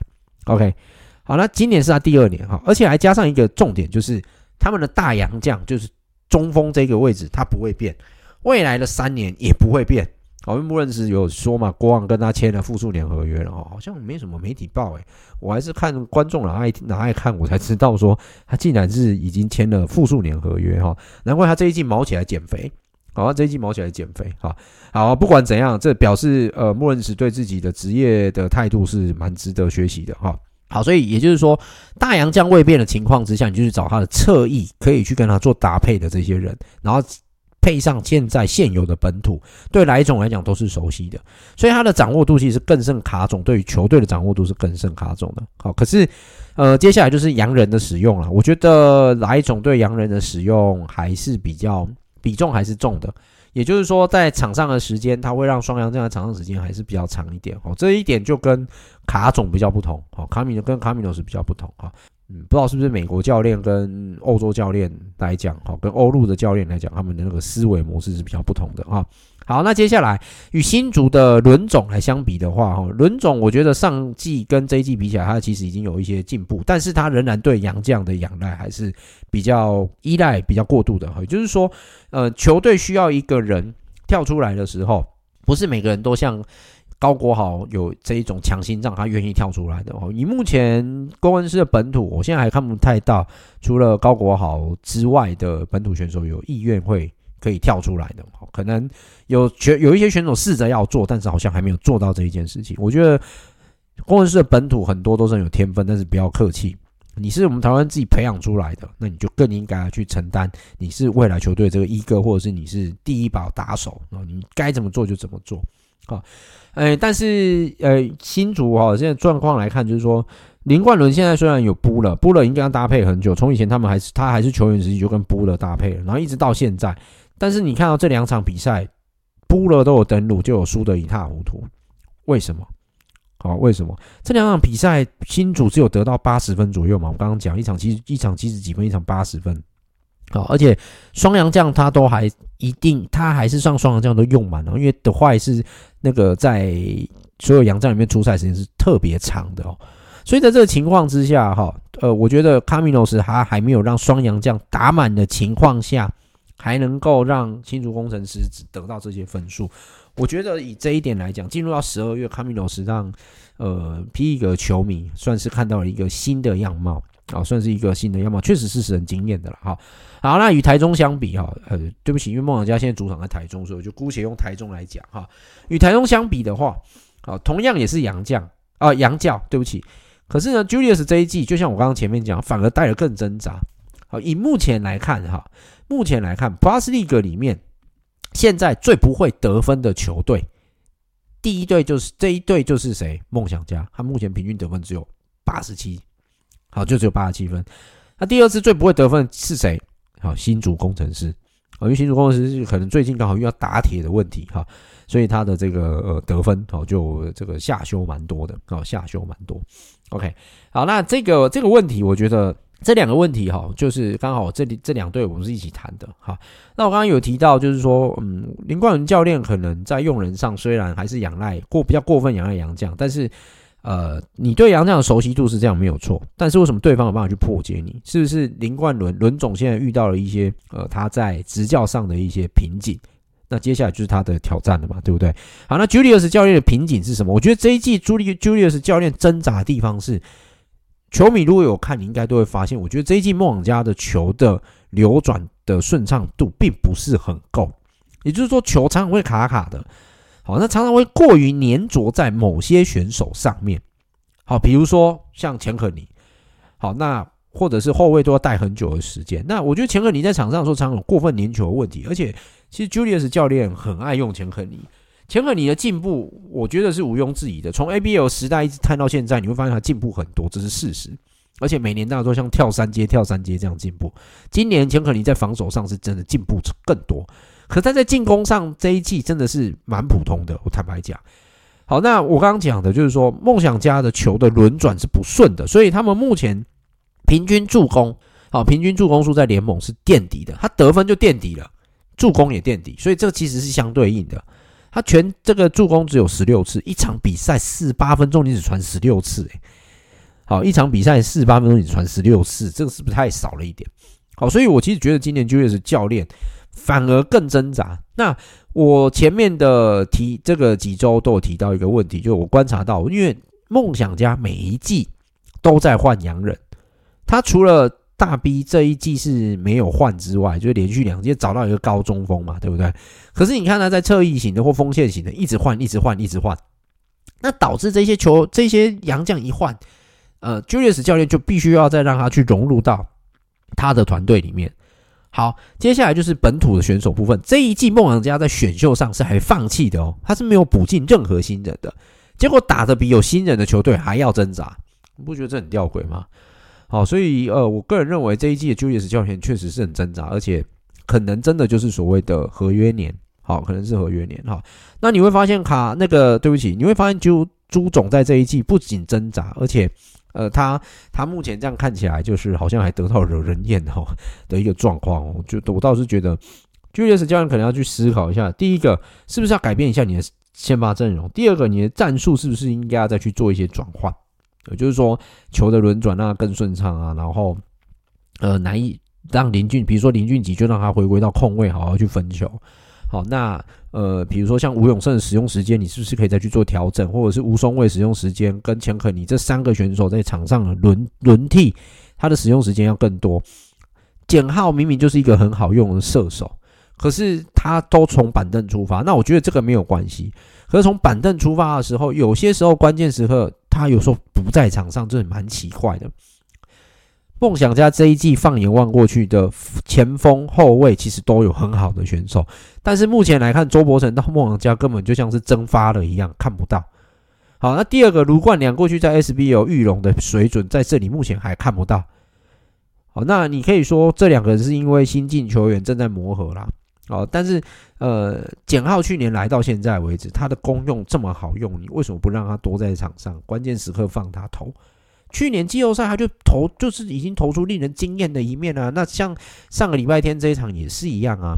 OK，好，那今年是他第二年哈，而且还加上一个重点，就是他们的大洋将就是中锋这个位置，他不会变，未来的三年也不会变。好像穆伦斯有说嘛，国王跟他签了复数年合约了哦，好像没什么媒体报诶，我还是看观众哪爱哪爱看，我才知道说他竟然是已经签了复数年合约哈，难怪他这一季卯起来减肥好，这一季卯起来减肥，哈，好，不管怎样，这表示呃，莫伦斯对自己的职业的态度是蛮值得学习的，哈。好，所以也就是说，大洋将未变的情况之下，你就去找他的侧翼，可以去跟他做搭配的这些人，然后配上现在现有的本土，对哪一种来讲都是熟悉的，所以他的掌握度其实是更胜卡总，对于球队的掌握度是更胜卡总的。好，可是呃，接下来就是洋人的使用了，我觉得哪一种对洋人的使用还是比较比重还是重的。也就是说，在场上的时间，他会让双阳这样的场上时间还是比较长一点哦。这一点就跟卡总比较不同哦，卡米诺跟卡米诺是比较不同哈。嗯，不知道是不是美国教练跟欧洲教练来讲，哈，跟欧陆的教练来讲，他们的那个思维模式是比较不同的啊。好，那接下来与新竹的轮总来相比的话，哈，轮总我觉得上季跟这一季比起来，他其实已经有一些进步，但是他仍然对洋将的仰赖还是比较依赖、比较过度的哈。也就是说，呃，球队需要一个人跳出来的时候，不是每个人都像高国豪有这一种强心脏，他愿意跳出来的。哦，以目前工程师的本土，我现在还看不太到，除了高国豪之外的本土选手有意愿会。可以跳出来的，可能有选有一些选手试着要做，但是好像还没有做到这一件事情。我觉得工程师的本土很多都是很有天分，但是不要客气，你是我们台湾自己培养出来的，那你就更应该去承担，你是未来球队这个一哥，或者是你是第一把打手，你该怎么做就怎么做。好，哎，但是呃，新竹哈现在状况来看，就是说林冠伦现在虽然有布了，布了已经跟他搭配很久，从以前他们还是他还是球员时期就跟布了搭配了，然后一直到现在。但是你看到这两场比赛，布了都有登录，就有输得一塌糊涂。为什么？好，为什么这两场比赛新竹只有得到八十分左右嘛？我刚刚讲一场七一场七十几分，一场八十分。好，而且双洋将他都还一定，他还是上双洋将都用满了，因为德怀是那个在所有洋将里面出赛时间是特别长的哦。所以在这个情况之下，哈，呃，我觉得卡米诺斯他还没有让双洋将打满的情况下。还能够让新竹工程师得到这些分数，我觉得以这一点来讲，进入到十二月，卡米诺斯让呃皮伊格球迷算是看到了一个新的样貌啊，算是一个新的样貌，确实是使人惊艳的了哈。好，那与台中相比哈，呃，对不起，因为梦想家现在主场在台中，所以我就姑且用台中来讲哈。与台中相比的话，啊，同样也是洋将啊，洋教，对不起。可是呢，Julius 这一季就像我刚刚前面讲，反而带了更挣扎。好，以目前来看哈。目前来看，Plus League 里面现在最不会得分的球队，第一队就是这一队就是谁？梦想家，他目前平均得分只有八十七，好，就只有八十七分。那第二次最不会得分是谁？好，新竹工程师啊，因为新竹工程师可能最近刚好遇到打铁的问题哈，所以他的这个呃得分哦就这个下修蛮多的，哦下修蛮多。OK，好，那这个这个问题我觉得。这两个问题哈，就是刚好这里这两队我们是一起谈的哈。那我刚刚有提到，就是说，嗯，林冠伦教练可能在用人上虽然还是仰赖过比较过分仰赖杨将，但是呃，你对洋将的熟悉度是这样没有错。但是为什么对方有办法去破解你？是不是林冠伦伦总现在遇到了一些呃他在执教上的一些瓶颈？那接下来就是他的挑战了嘛，对不对？好，那 Julius 教练的瓶颈是什么？我觉得这一季 Julius Julius 教练挣扎的地方是。球迷如果有看，你应该都会发现，我觉得这一季梦想家的球的流转的顺畅度并不是很够，也就是说，球常常会卡卡的，好，那常常会过于粘着在某些选手上面，好，比如说像钱可尼，好，那或者是后卫都要带很久的时间，那我觉得钱可尼在场上的时候常常有过分粘球的问题，而且其实 Julius 教练很爱用钱可尼。钱可尼的进步，我觉得是毋庸置疑的。从 ABL 时代一直看到现在，你会发现他进步很多，这是事实。而且每年大家都像跳三阶、跳三阶这样进步。今年钱可尼在防守上是真的进步更多，可他在进攻上这一季真的是蛮普通的。我坦白讲，好，那我刚刚讲的就是说，梦想家的球的轮转是不顺的，所以他们目前平均助攻，好，平均助攻数在联盟是垫底的，他得分就垫底了，助攻也垫底，所以这其实是相对应的。他全这个助攻只有十六次，一场比赛四八分钟你只传十六次，诶，好，一场比赛四十八分钟你传十六次，这个是不是太少了一点？好，所以我其实觉得今年 Julius 教练反而更挣扎。那我前面的提这个几周都有提到一个问题，就是我观察到，因为梦想家每一季都在换洋人，他除了大 B 这一季是没有换之外，就是连续两季找到一个高中锋嘛，对不对？可是你看他在侧翼型的或锋线型的，一直换，一直换，一直换，那导致这些球这些洋将一换，呃，Julius 教练就必须要再让他去融入到他的团队里面。好，接下来就是本土的选手部分。这一季梦想家在选秀上是还放弃的哦，他是没有补进任何新人的，结果打得比有新人的球队还要挣扎，你不觉得这很吊诡吗？好，所以呃，我个人认为这一季的 Julius 教练确实是很挣扎，而且可能真的就是所谓的合约年，好，可能是合约年哈。那你会发现卡那个，对不起，你会发现朱朱总在这一季不仅挣扎，而且。呃，他他目前这样看起来，就是好像还得到惹人厌哈的一个状况哦。就我倒是觉得，Julius 教练可能要去思考一下：第一个，是不是要改变一下你的先发阵容；第二个，你的战术是不是应该要再去做一些转换？也就是说，球的轮转让它更顺畅啊，然后呃，难以让林俊，比如说林俊杰，就让他回归到控位，好好去分球。好，那呃，比如说像吴永胜的使用时间，你是不是可以再去做调整，或者是吴松蔚使用时间跟钱可尼这三个选手在场上的轮轮替，他的使用时间要更多。简浩明明就是一个很好用的射手，可是他都从板凳出发，那我觉得这个没有关系。可是从板凳出发的时候，有些时候关键时刻他有时候不在场上，这蛮奇怪的。梦想家这一季放眼望过去的前锋后卫，其实都有很好的选手，但是目前来看，周伯成到梦想家根本就像是蒸发了一样，看不到。好，那第二个卢冠良过去在 SBL 玉龙的水准，在这里目前还看不到。好，那你可以说这两个人是因为新进球员正在磨合啦。哦，但是呃，简浩去年来到现在为止，他的功用这么好用，你为什么不让他多在场上，关键时刻放他投？去年季后赛他就投，就是已经投出令人惊艳的一面啊。那像上个礼拜天这一场也是一样啊。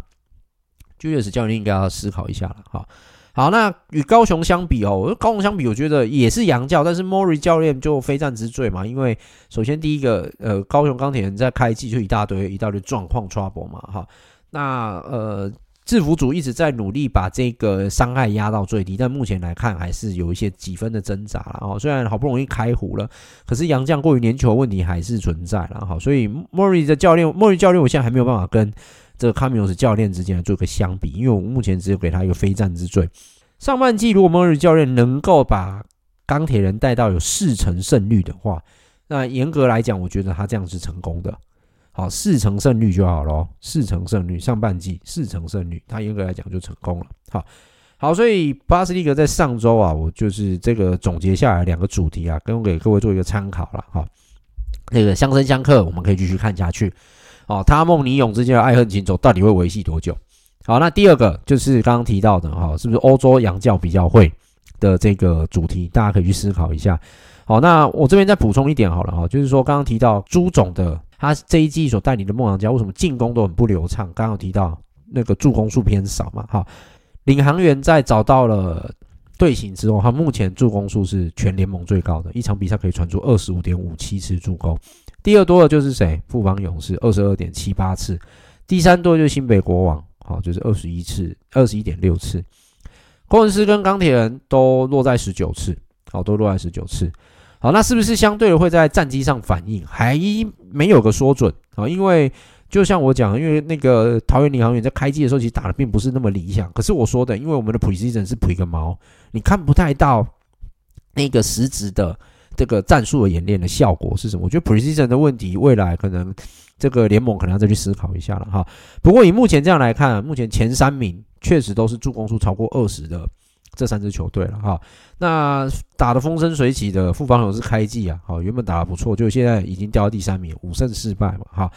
Julius 教练应该要思考一下了。好，好，那与高雄相比哦，高雄相比，我觉得也是洋教，但是 Mori 教练就非战之罪嘛。因为首先第一个，呃，高雄钢铁人在开季就一大堆一大堆状况 trouble 嘛。哈，那呃。制服组一直在努力把这个伤害压到最低，但目前来看还是有一些几分的挣扎了哦。虽然好不容易开胡了，可是杨将过于粘球问题还是存在了哈。所以莫瑞的教练，莫瑞教练，我现在还没有办法跟这个卡米诺斯教练之间来做个相比，因为我目前只有给他一个非战之罪。上半季如果莫瑞教练能够把钢铁人带到有四成胜率的话，那严格来讲，我觉得他这样是成功的。好，四成胜率就好了，四成胜率，上半季四成胜率，他严格来讲就成功了。好，好，所以巴斯利格在上周啊，我就是这个总结下来两个主题啊，跟我给各位做一个参考了。好，那个相生相克，我们可以继续看下去。好，他梦你勇之间的爱恨情仇到底会维系多久？好，那第二个就是刚刚提到的哈，是不是欧洲洋教比较会的这个主题，大家可以去思考一下。好，那我这边再补充一点好了哈，就是说刚刚提到朱总的。他这一季所带领的梦想家为什么进攻都很不流畅？刚刚有提到那个助攻数偏少嘛？哈，领航员在找到了队形之后，他目前助攻数是全联盟最高的，一场比赛可以传出二十五点五七次助攻。第二多的就是谁？富邦勇士二十二点七八次。第三多就是新北国王，好，就是二十一次，二十一点六次。工程师跟钢铁人都落在十九次，好，都落在十九次。好，那是不是相对的会在战机上反映？还没有个说准啊，因为就像我讲，因为那个桃园领航员在开机的时候其实打的并不是那么理想。可是我说的，因为我们的 preseason 是普一个毛，你看不太到那个实质的这个战术的演练的效果是什么？我觉得 precision 的问题，未来可能这个联盟可能要再去思考一下了哈。不过以目前这样来看，目前前三名确实都是助攻数超过二十的。这三支球队了哈，那打得风生水起的副防守是开季啊，好，原本打得不错，就现在已经掉到第三名，五胜四败嘛，哈，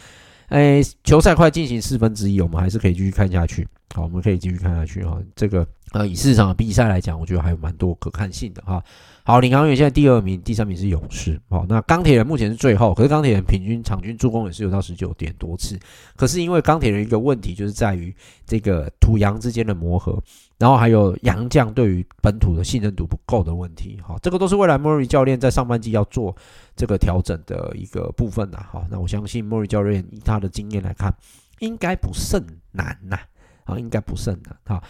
哎，球赛快进行四分之一，我们还是可以继续看下去，好，我们可以继续看下去哈，这个呃，以市场的比赛来讲，我觉得还有蛮多可看性的哈。好，领航员现在第二名，第三名是勇士。好，那钢铁人目前是最后，可是钢铁人平均场均助攻也是有到十九点多次。可是因为钢铁人一个问题就是在于这个土洋之间的磨合，然后还有洋将对于本土的信任度不够的问题。好，这个都是未来莫瑞教练在上半季要做这个调整的一个部分呐。好，那我相信莫瑞教练以他的经验来看，应该不甚难呐。好，应该不甚难。好。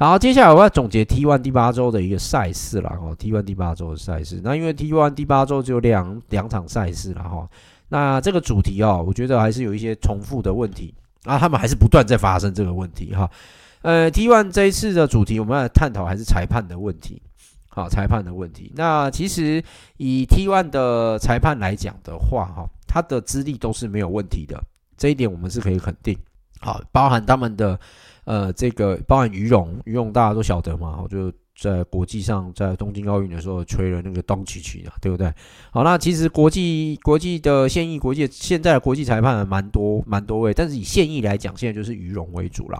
好，接下来我要总结 T one 第八周的一个赛事了哦。T one 第八周的赛事，那因为 T one 第八周只有两两场赛事了哈。那这个主题哦，我觉得还是有一些重复的问题啊，他们还是不断在发生这个问题哈。呃，T one 这一次的主题，我们要探讨还是裁判的问题。好，裁判的问题。那其实以 T one 的裁判来讲的话，哈，他的资历都是没有问题的，这一点我们是可以肯定。好，包含他们的呃这个，包含于泳，于泳大家都晓得嘛，哈，就在国际上，在东京奥运的时候吹了那个东契奇啊，对不对？好，那其实国际国际的现役国际现在的国际裁判蛮多蛮多位，但是以现役来讲，现在就是于泳为主啦。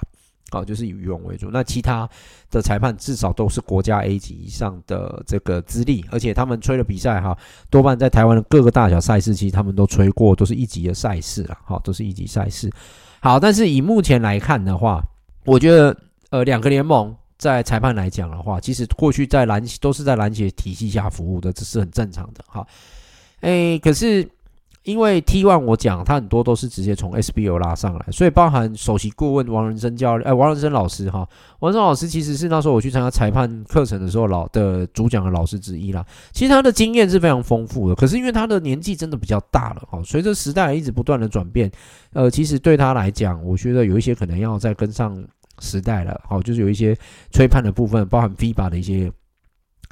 好，就是以游泳为主。那其他的裁判至少都是国家 A 级以上的这个资历，而且他们吹的比赛哈，多半在台湾的各个大小赛事，其实他们都吹过，都是一级的赛事了。好，都是一级赛事。好，但是以目前来看的话，我觉得呃，两个联盟在裁判来讲的话，其实过去在篮都是在篮协体系下服务的，这是很正常的。哈，诶，可是。因为 T one 我讲，他很多都是直接从 SBL 拉上来，所以包含首席顾问王仁生教练，哎，王仁生老师哈，王仁生老师其实是那时候我去参加裁判课程的时候老的主讲的老师之一啦。其实他的经验是非常丰富的，可是因为他的年纪真的比较大了哈，随着时代一直不断的转变，呃，其实对他来讲，我觉得有一些可能要再跟上时代了，好，就是有一些吹判的部分，包含 FIBA 的一些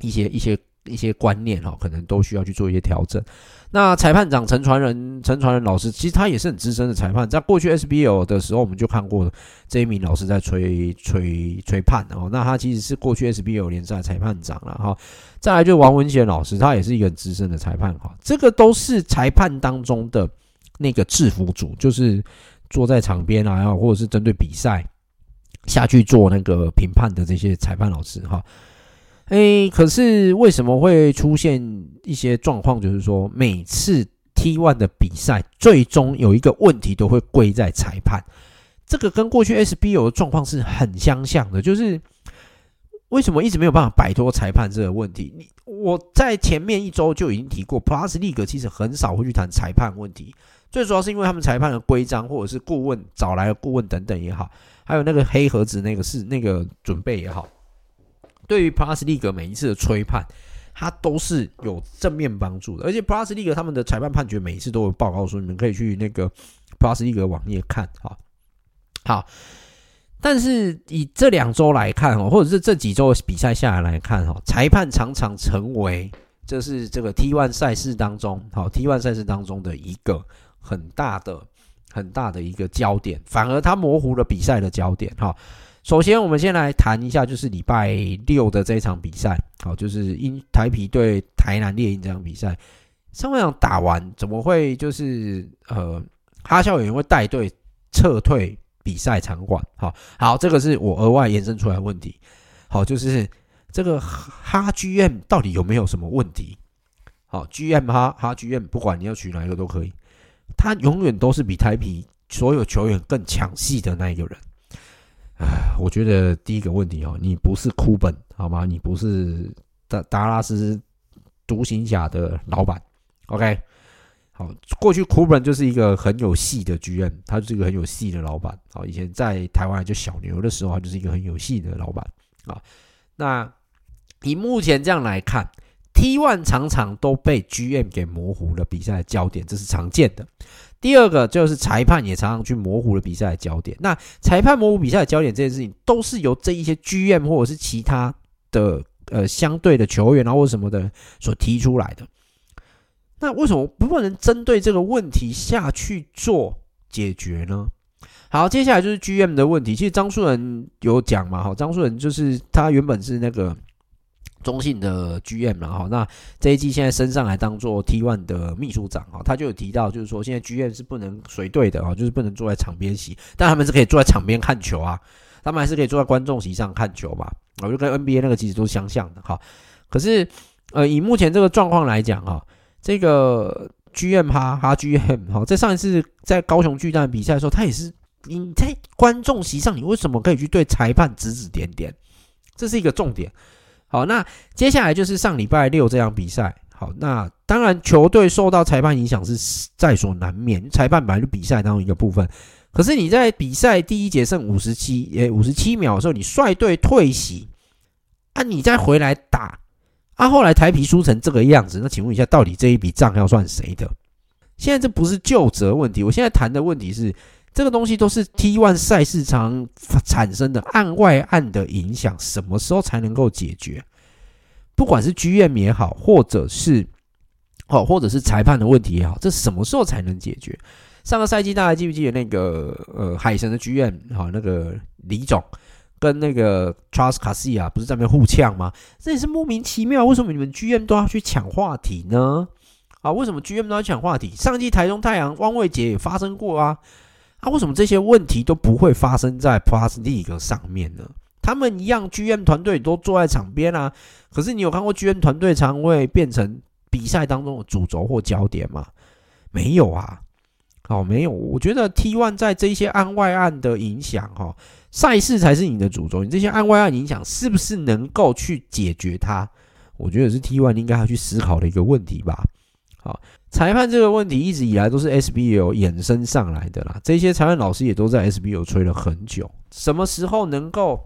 一些一些。一些观念哈，可能都需要去做一些调整。那裁判长陈传仁，陈传仁老师其实他也是很资深的裁判，在过去 SBL 的时候，我们就看过这一名老师在吹吹吹判哦。那他其实是过去 SBL 联赛裁判长了哈。再来就是王文贤老师，他也是一个很资深的裁判哈。这个都是裁判当中的那个制服组，就是坐在场边啊，然后或者是针对比赛下去做那个评判的这些裁判老师哈。诶，可是为什么会出现一些状况？就是说，每次 T1 的比赛最终有一个问题都会归在裁判，这个跟过去 SBL 的状况是很相像的。就是为什么一直没有办法摆脱裁判这个问题？你我在前面一周就已经提过，Plus League 其实很少会去谈裁判问题，最主要是因为他们裁判的规章或者是顾问找来的顾问等等也好，还有那个黑盒子那个是那个准备也好。对于 Plus League 每一次的吹判，它都是有正面帮助的，而且 Plus League 他们的裁判判决每一次都有报告说，你们可以去那个 Plus League 网页看，哈，好。但是以这两周来看哦，或者是这几周比赛下来来看哦，裁判常常成为这是这个 T1 赛事当中，好 T1 赛事当中的一个很大的、很大的一个焦点，反而它模糊了比赛的焦点，哈。首先，我们先来谈一下，就是礼拜六的这一场比赛，好，就是英台啤对台南猎鹰这场比赛，上半场打完，怎么会就是呃哈校园会带队撤退比赛场馆？好好，这个是我额外延伸出来的问题。好，就是这个哈 GM 到底有没有什么问题？好，GM 哈哈 GM，不管你要取哪一个都可以，他永远都是比台啤所有球员更抢戏的那一个人。我觉得第一个问题哦，你不是库本好吗？你不是达达拉斯独行侠的老板，OK？好，过去库本就是一个很有戏的 GM，他就是一个很有戏的老板。好，以前在台湾就小牛的时候，他就是一个很有戏的老板啊。那以目前这样来看，T1 常常都被 GM 给模糊了比赛的焦点，这是常见的。第二个就是裁判也常常去模糊了比赛的焦点。那裁判模糊比赛的焦点这件事情，都是由这一些 GM 或者是其他的呃相对的球员啊或什么的所提出来的。那为什么不能针对这个问题下去做解决呢？好，接下来就是 GM 的问题。其实张树人有讲嘛，哈，张树人就是他原本是那个。中信的 GM 然后那这一季现在升上来当做 T1 的秘书长啊，他就有提到，就是说现在 GM 是不能随队的啊，就是不能坐在场边席，但他们是可以坐在场边看球啊，他们还是可以坐在观众席上看球嘛，我就跟 NBA 那个其实都是相像的哈。可是呃，以目前这个状况来讲哈，这个 GM 哈哈 GM 哈，在上一次在高雄巨蛋比赛的时候，他也是你在观众席上，你为什么可以去对裁判指指点点？这是一个重点。好，那接下来就是上礼拜六这场比赛。好，那当然球队受到裁判影响是在所难免，裁判本来就比赛当中一个部分。可是你在比赛第一节剩五十七，诶，五十七秒的时候，你率队退席，啊，你再回来打，啊，后来台啤输成这个样子，那请问一下，到底这一笔账要算谁的？现在这不是究责问题，我现在谈的问题是，这个东西都是 T1 赛事场产生的案外案的影响，什么时候才能够解决？不管是 GM 也好，或者是哦，或者是裁判的问题也好，这什么时候才能解决？上个赛季大家记不记得那个呃海神的剧院哈，那个李总跟那个 Charles Garcia 不是在那边互呛吗？这也是莫名其妙，为什么你们剧院都要去抢话题呢？啊，为什么剧院都要抢话题？上季台中太阳汪卫杰也发生过啊，啊，为什么这些问题都不会发生在 Plus League 上面呢？他们一样，GM 团队都坐在场边啊，可是你有看过 GM 团队常会变成比赛当中的主轴或焦点吗？没有啊。哦，没有，我觉得 T1 在这些案外案的影响，哈，赛事才是你的主轴，你这些案外案影响是不是能够去解决它？我觉得是 T1 应该要去思考的一个问题吧。好，裁判这个问题一直以来都是 SBO 衍生上来的啦，这些裁判老师也都在 SBO 吹了很久，什么时候能够？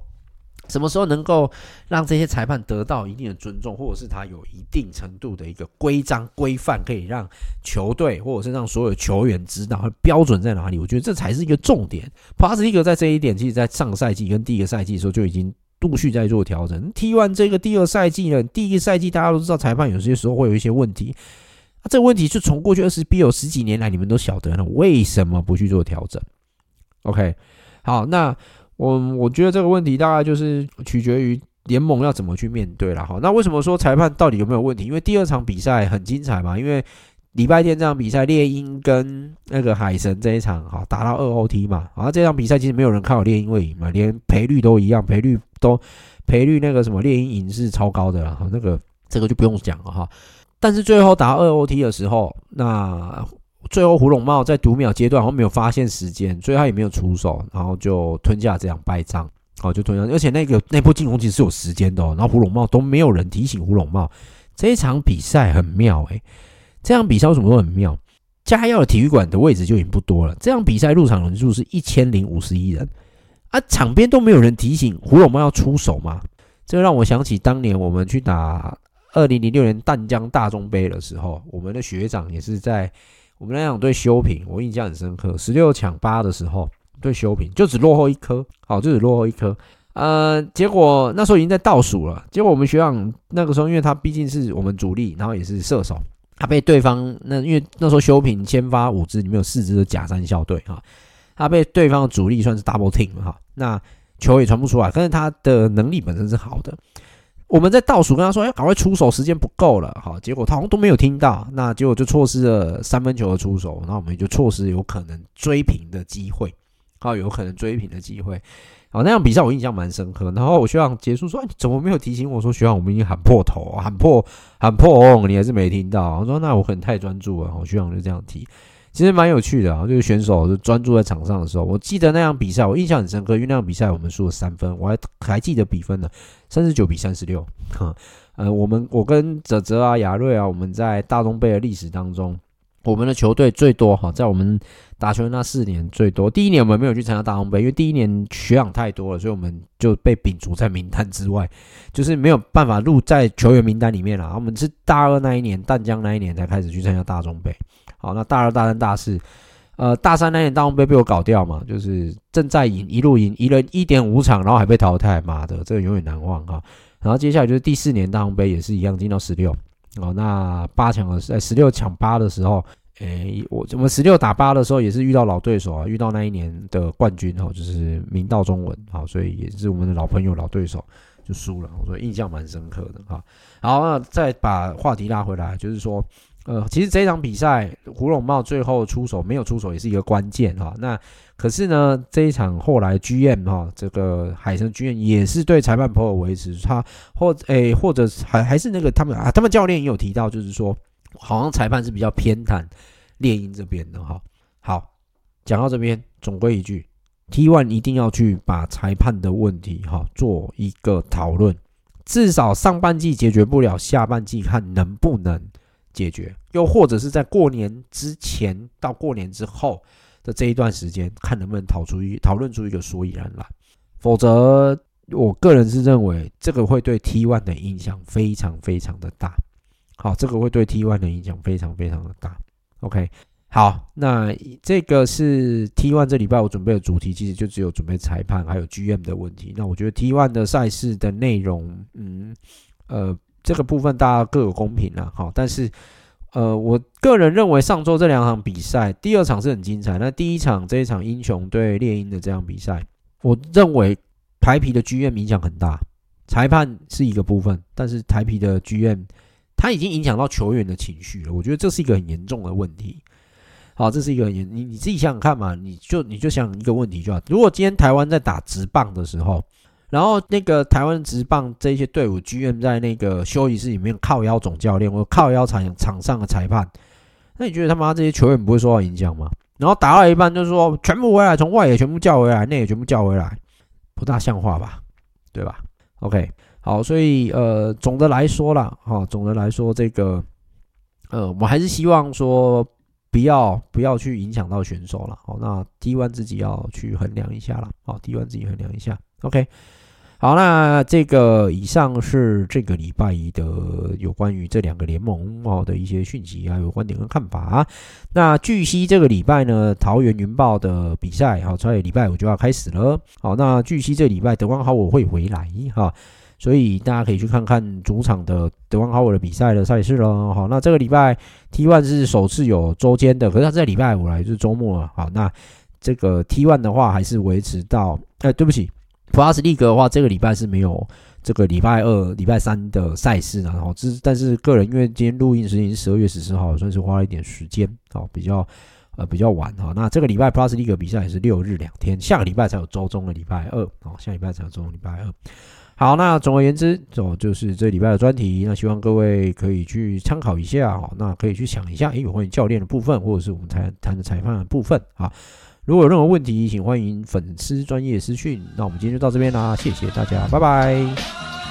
什么时候能够让这些裁判得到一定的尊重，或者是他有一定程度的一个规章规范，可以让球队或者是让所有球员知道标准在哪里？我觉得这才是一个重点。Plus League 在这一点，其实在上赛季跟第一个赛季的时候就已经陆续在做调整。踢完这个第二赛季呢，第一个赛季大家都知道裁判有些时候会有一些问题，啊，这个问题是从过去 SBL 有十几年来你们都晓得了，为什么不去做调整？OK，好，那。我我觉得这个问题大概就是取决于联盟要怎么去面对了哈。那为什么说裁判到底有没有问题？因为第二场比赛很精彩嘛。因为礼拜天这场比赛，猎鹰跟那个海神这一场哈打到二 OT 嘛。然后这场比赛其实没有人看好猎鹰会赢嘛，连赔率都一样，赔率都赔率那个什么猎鹰赢是超高的了哈。那个这个就不用讲了哈。但是最后打二 OT 的时候，那。最后，胡龙茂在读秒阶段，好像没有发现时间，所以他也没有出手，然后就吞下这样败仗，好就吞下。而且那个那波进攻其实是有时间的，哦然后胡龙茂都没有人提醒胡龙茂。这一场比赛很妙诶，这场比赛为什么都很妙？嘉耀的体育馆的位置就已经不多了，这场比赛入场人数是一千零五十一人啊，场边都没有人提醒胡龙茂要出手吗？这让我想起当年我们去打二零零六年淡江大中杯的时候，我们的学长也是在。我们那场对修平，我印象很深刻。十六抢八的时候，对修平就只落后一颗，好，就只落后一颗。呃，结果那时候已经在倒数了。结果我们学长那个时候，因为他毕竟是我们主力，然后也是射手，他被对方那因为那时候修平先发五支，里面有四支的假三校队哈，他被对方的主力算是 double team 哈，那球也传不出来，但是他的能力本身是好的。我们在倒数跟他说：“哎赶快出手，时间不够了。”好，结果他好像都没有听到，那结果就错失了三分球的出手，那我们就错失有可能追平的机会，好，有可能追平的机会。好，那场比赛我印象蛮深刻。然后我学长结束说：“哎，怎么没有提醒我说学长，我们已经喊破头，喊破，喊破哦，你还是没听到。”我说：“那我可能太专注了。”我学长就这样提。其实蛮有趣的啊，就是选手就专注在场上的时候，我记得那场比赛，我印象很深刻，因为那场比赛我们输了三分，我还还记得比分呢，三十九比三十六。哈，呃，我们我跟泽泽啊、亚瑞啊，我们在大东杯的历史当中，我们的球队最多哈，在我们打球那四年最多。第一年我们没有去参加大东杯，因为第一年学长太多了，所以我们就被摒除在名单之外，就是没有办法入在球员名单里面了。我们是大二那一年，淡江那一年才开始去参加大中杯。好，那大二、大三、大四，呃，大三那年大红杯被我搞掉嘛，就是正在赢，一路赢，赢了一点五场，然后还被淘汰，妈的，这个永远难忘哈。然后接下来就是第四年大红杯也是一样进到十六，哦，那八强的在十六抢八的时候，诶，我我们十六打八的时候也是遇到老对手啊，遇到那一年的冠军哦，就是明道中文，好，所以也是我们的老朋友、老对手就输了，我说印象蛮深刻的哈。好，那再把话题拉回来，就是说。呃，其实这场比赛，胡龙茂最后出手没有出手也是一个关键哈。那可是呢，这一场后来 GM 哈，这个海神 GM 也是对裁判颇有维持，他或诶、或者还还是那个他们啊，他们教练也有提到，就是说好像裁判是比较偏袒猎鹰这边的哈。好，讲到这边，总归一句，T1 一定要去把裁判的问题哈做一个讨论，至少上半季解决不了，下半季看能不能。解决，又或者是在过年之前到过年之后的这一段时间，看能不能讨出一讨论出一个所以然来。否则，我个人是认为这个会对 T one 的影响非常非常的大。好，这个会对 T one 的影响非常非常的大。OK，好，那这个是 T one 这礼拜我准备的主题，其实就只有准备裁判还有 GM 的问题。那我觉得 T one 的赛事的内容，嗯，呃，这个部分大家各有公平啦。好，但是呃，我个人认为上周这两场比赛，第二场是很精彩。那第一场这一场英雄对猎鹰的这场比赛，我认为台啤的剧院影响很大，裁判是一个部分，但是台啤的剧院他已经影响到球员的情绪了。我觉得这是一个很严重的问题。好，这是一个你你自己想想看嘛，你就你就想一个问题就好。如果今天台湾在打直棒的时候，然后那个台湾职棒这些队伍居然在那个休息室里面靠腰总教练或靠腰场场上的裁判，那你觉得他妈这些球员不会受到影响吗？然后打到一半就是说全部回来，从外野全部叫回来，内野全部叫回来，不大像话吧？对吧？OK，好，所以呃，总的来说啦，哈，总的来说这个呃，我还是希望说。不要不要去影响到选手了，好，那 T1 自己要去衡量一下了，好，T1 自己衡量一下，OK，好，那这个以上是这个礼拜一的有关于这两个联盟哦的一些讯息还有观点跟看法啊。那据悉这个礼拜呢，桃园云豹的比赛，好，在礼拜五就要开始了，好，那据悉这礼拜德光豪我会回来哈。所以大家可以去看看主场的德光豪我的比赛的赛事喽。好，那这个礼拜 T1 是首次有周间的，可是它在礼拜五来就是周末了。好，那这个 T1 的话还是维持到，哎，对不起，Plus League 的话这个礼拜是没有这个礼拜二、礼拜三的赛事的。好，这但是个人因为今天录音时间是十二月十四号，算是花了一点时间，哦，比较呃比较晚哈。那这个礼拜 Plus League 比赛也是六日两天，下个礼拜才有周中的礼拜二，好，下礼拜才有周中礼拜二。好，那总而言之，哦，就是这礼拜的专题，那希望各位可以去参考一下，哦，那可以去想一下，诶，有关于教练的部分，或者是我们谈谈的裁判的部分，啊，如果有任何问题，请欢迎粉丝专业私讯。那我们今天就到这边啦，谢谢大家，拜拜。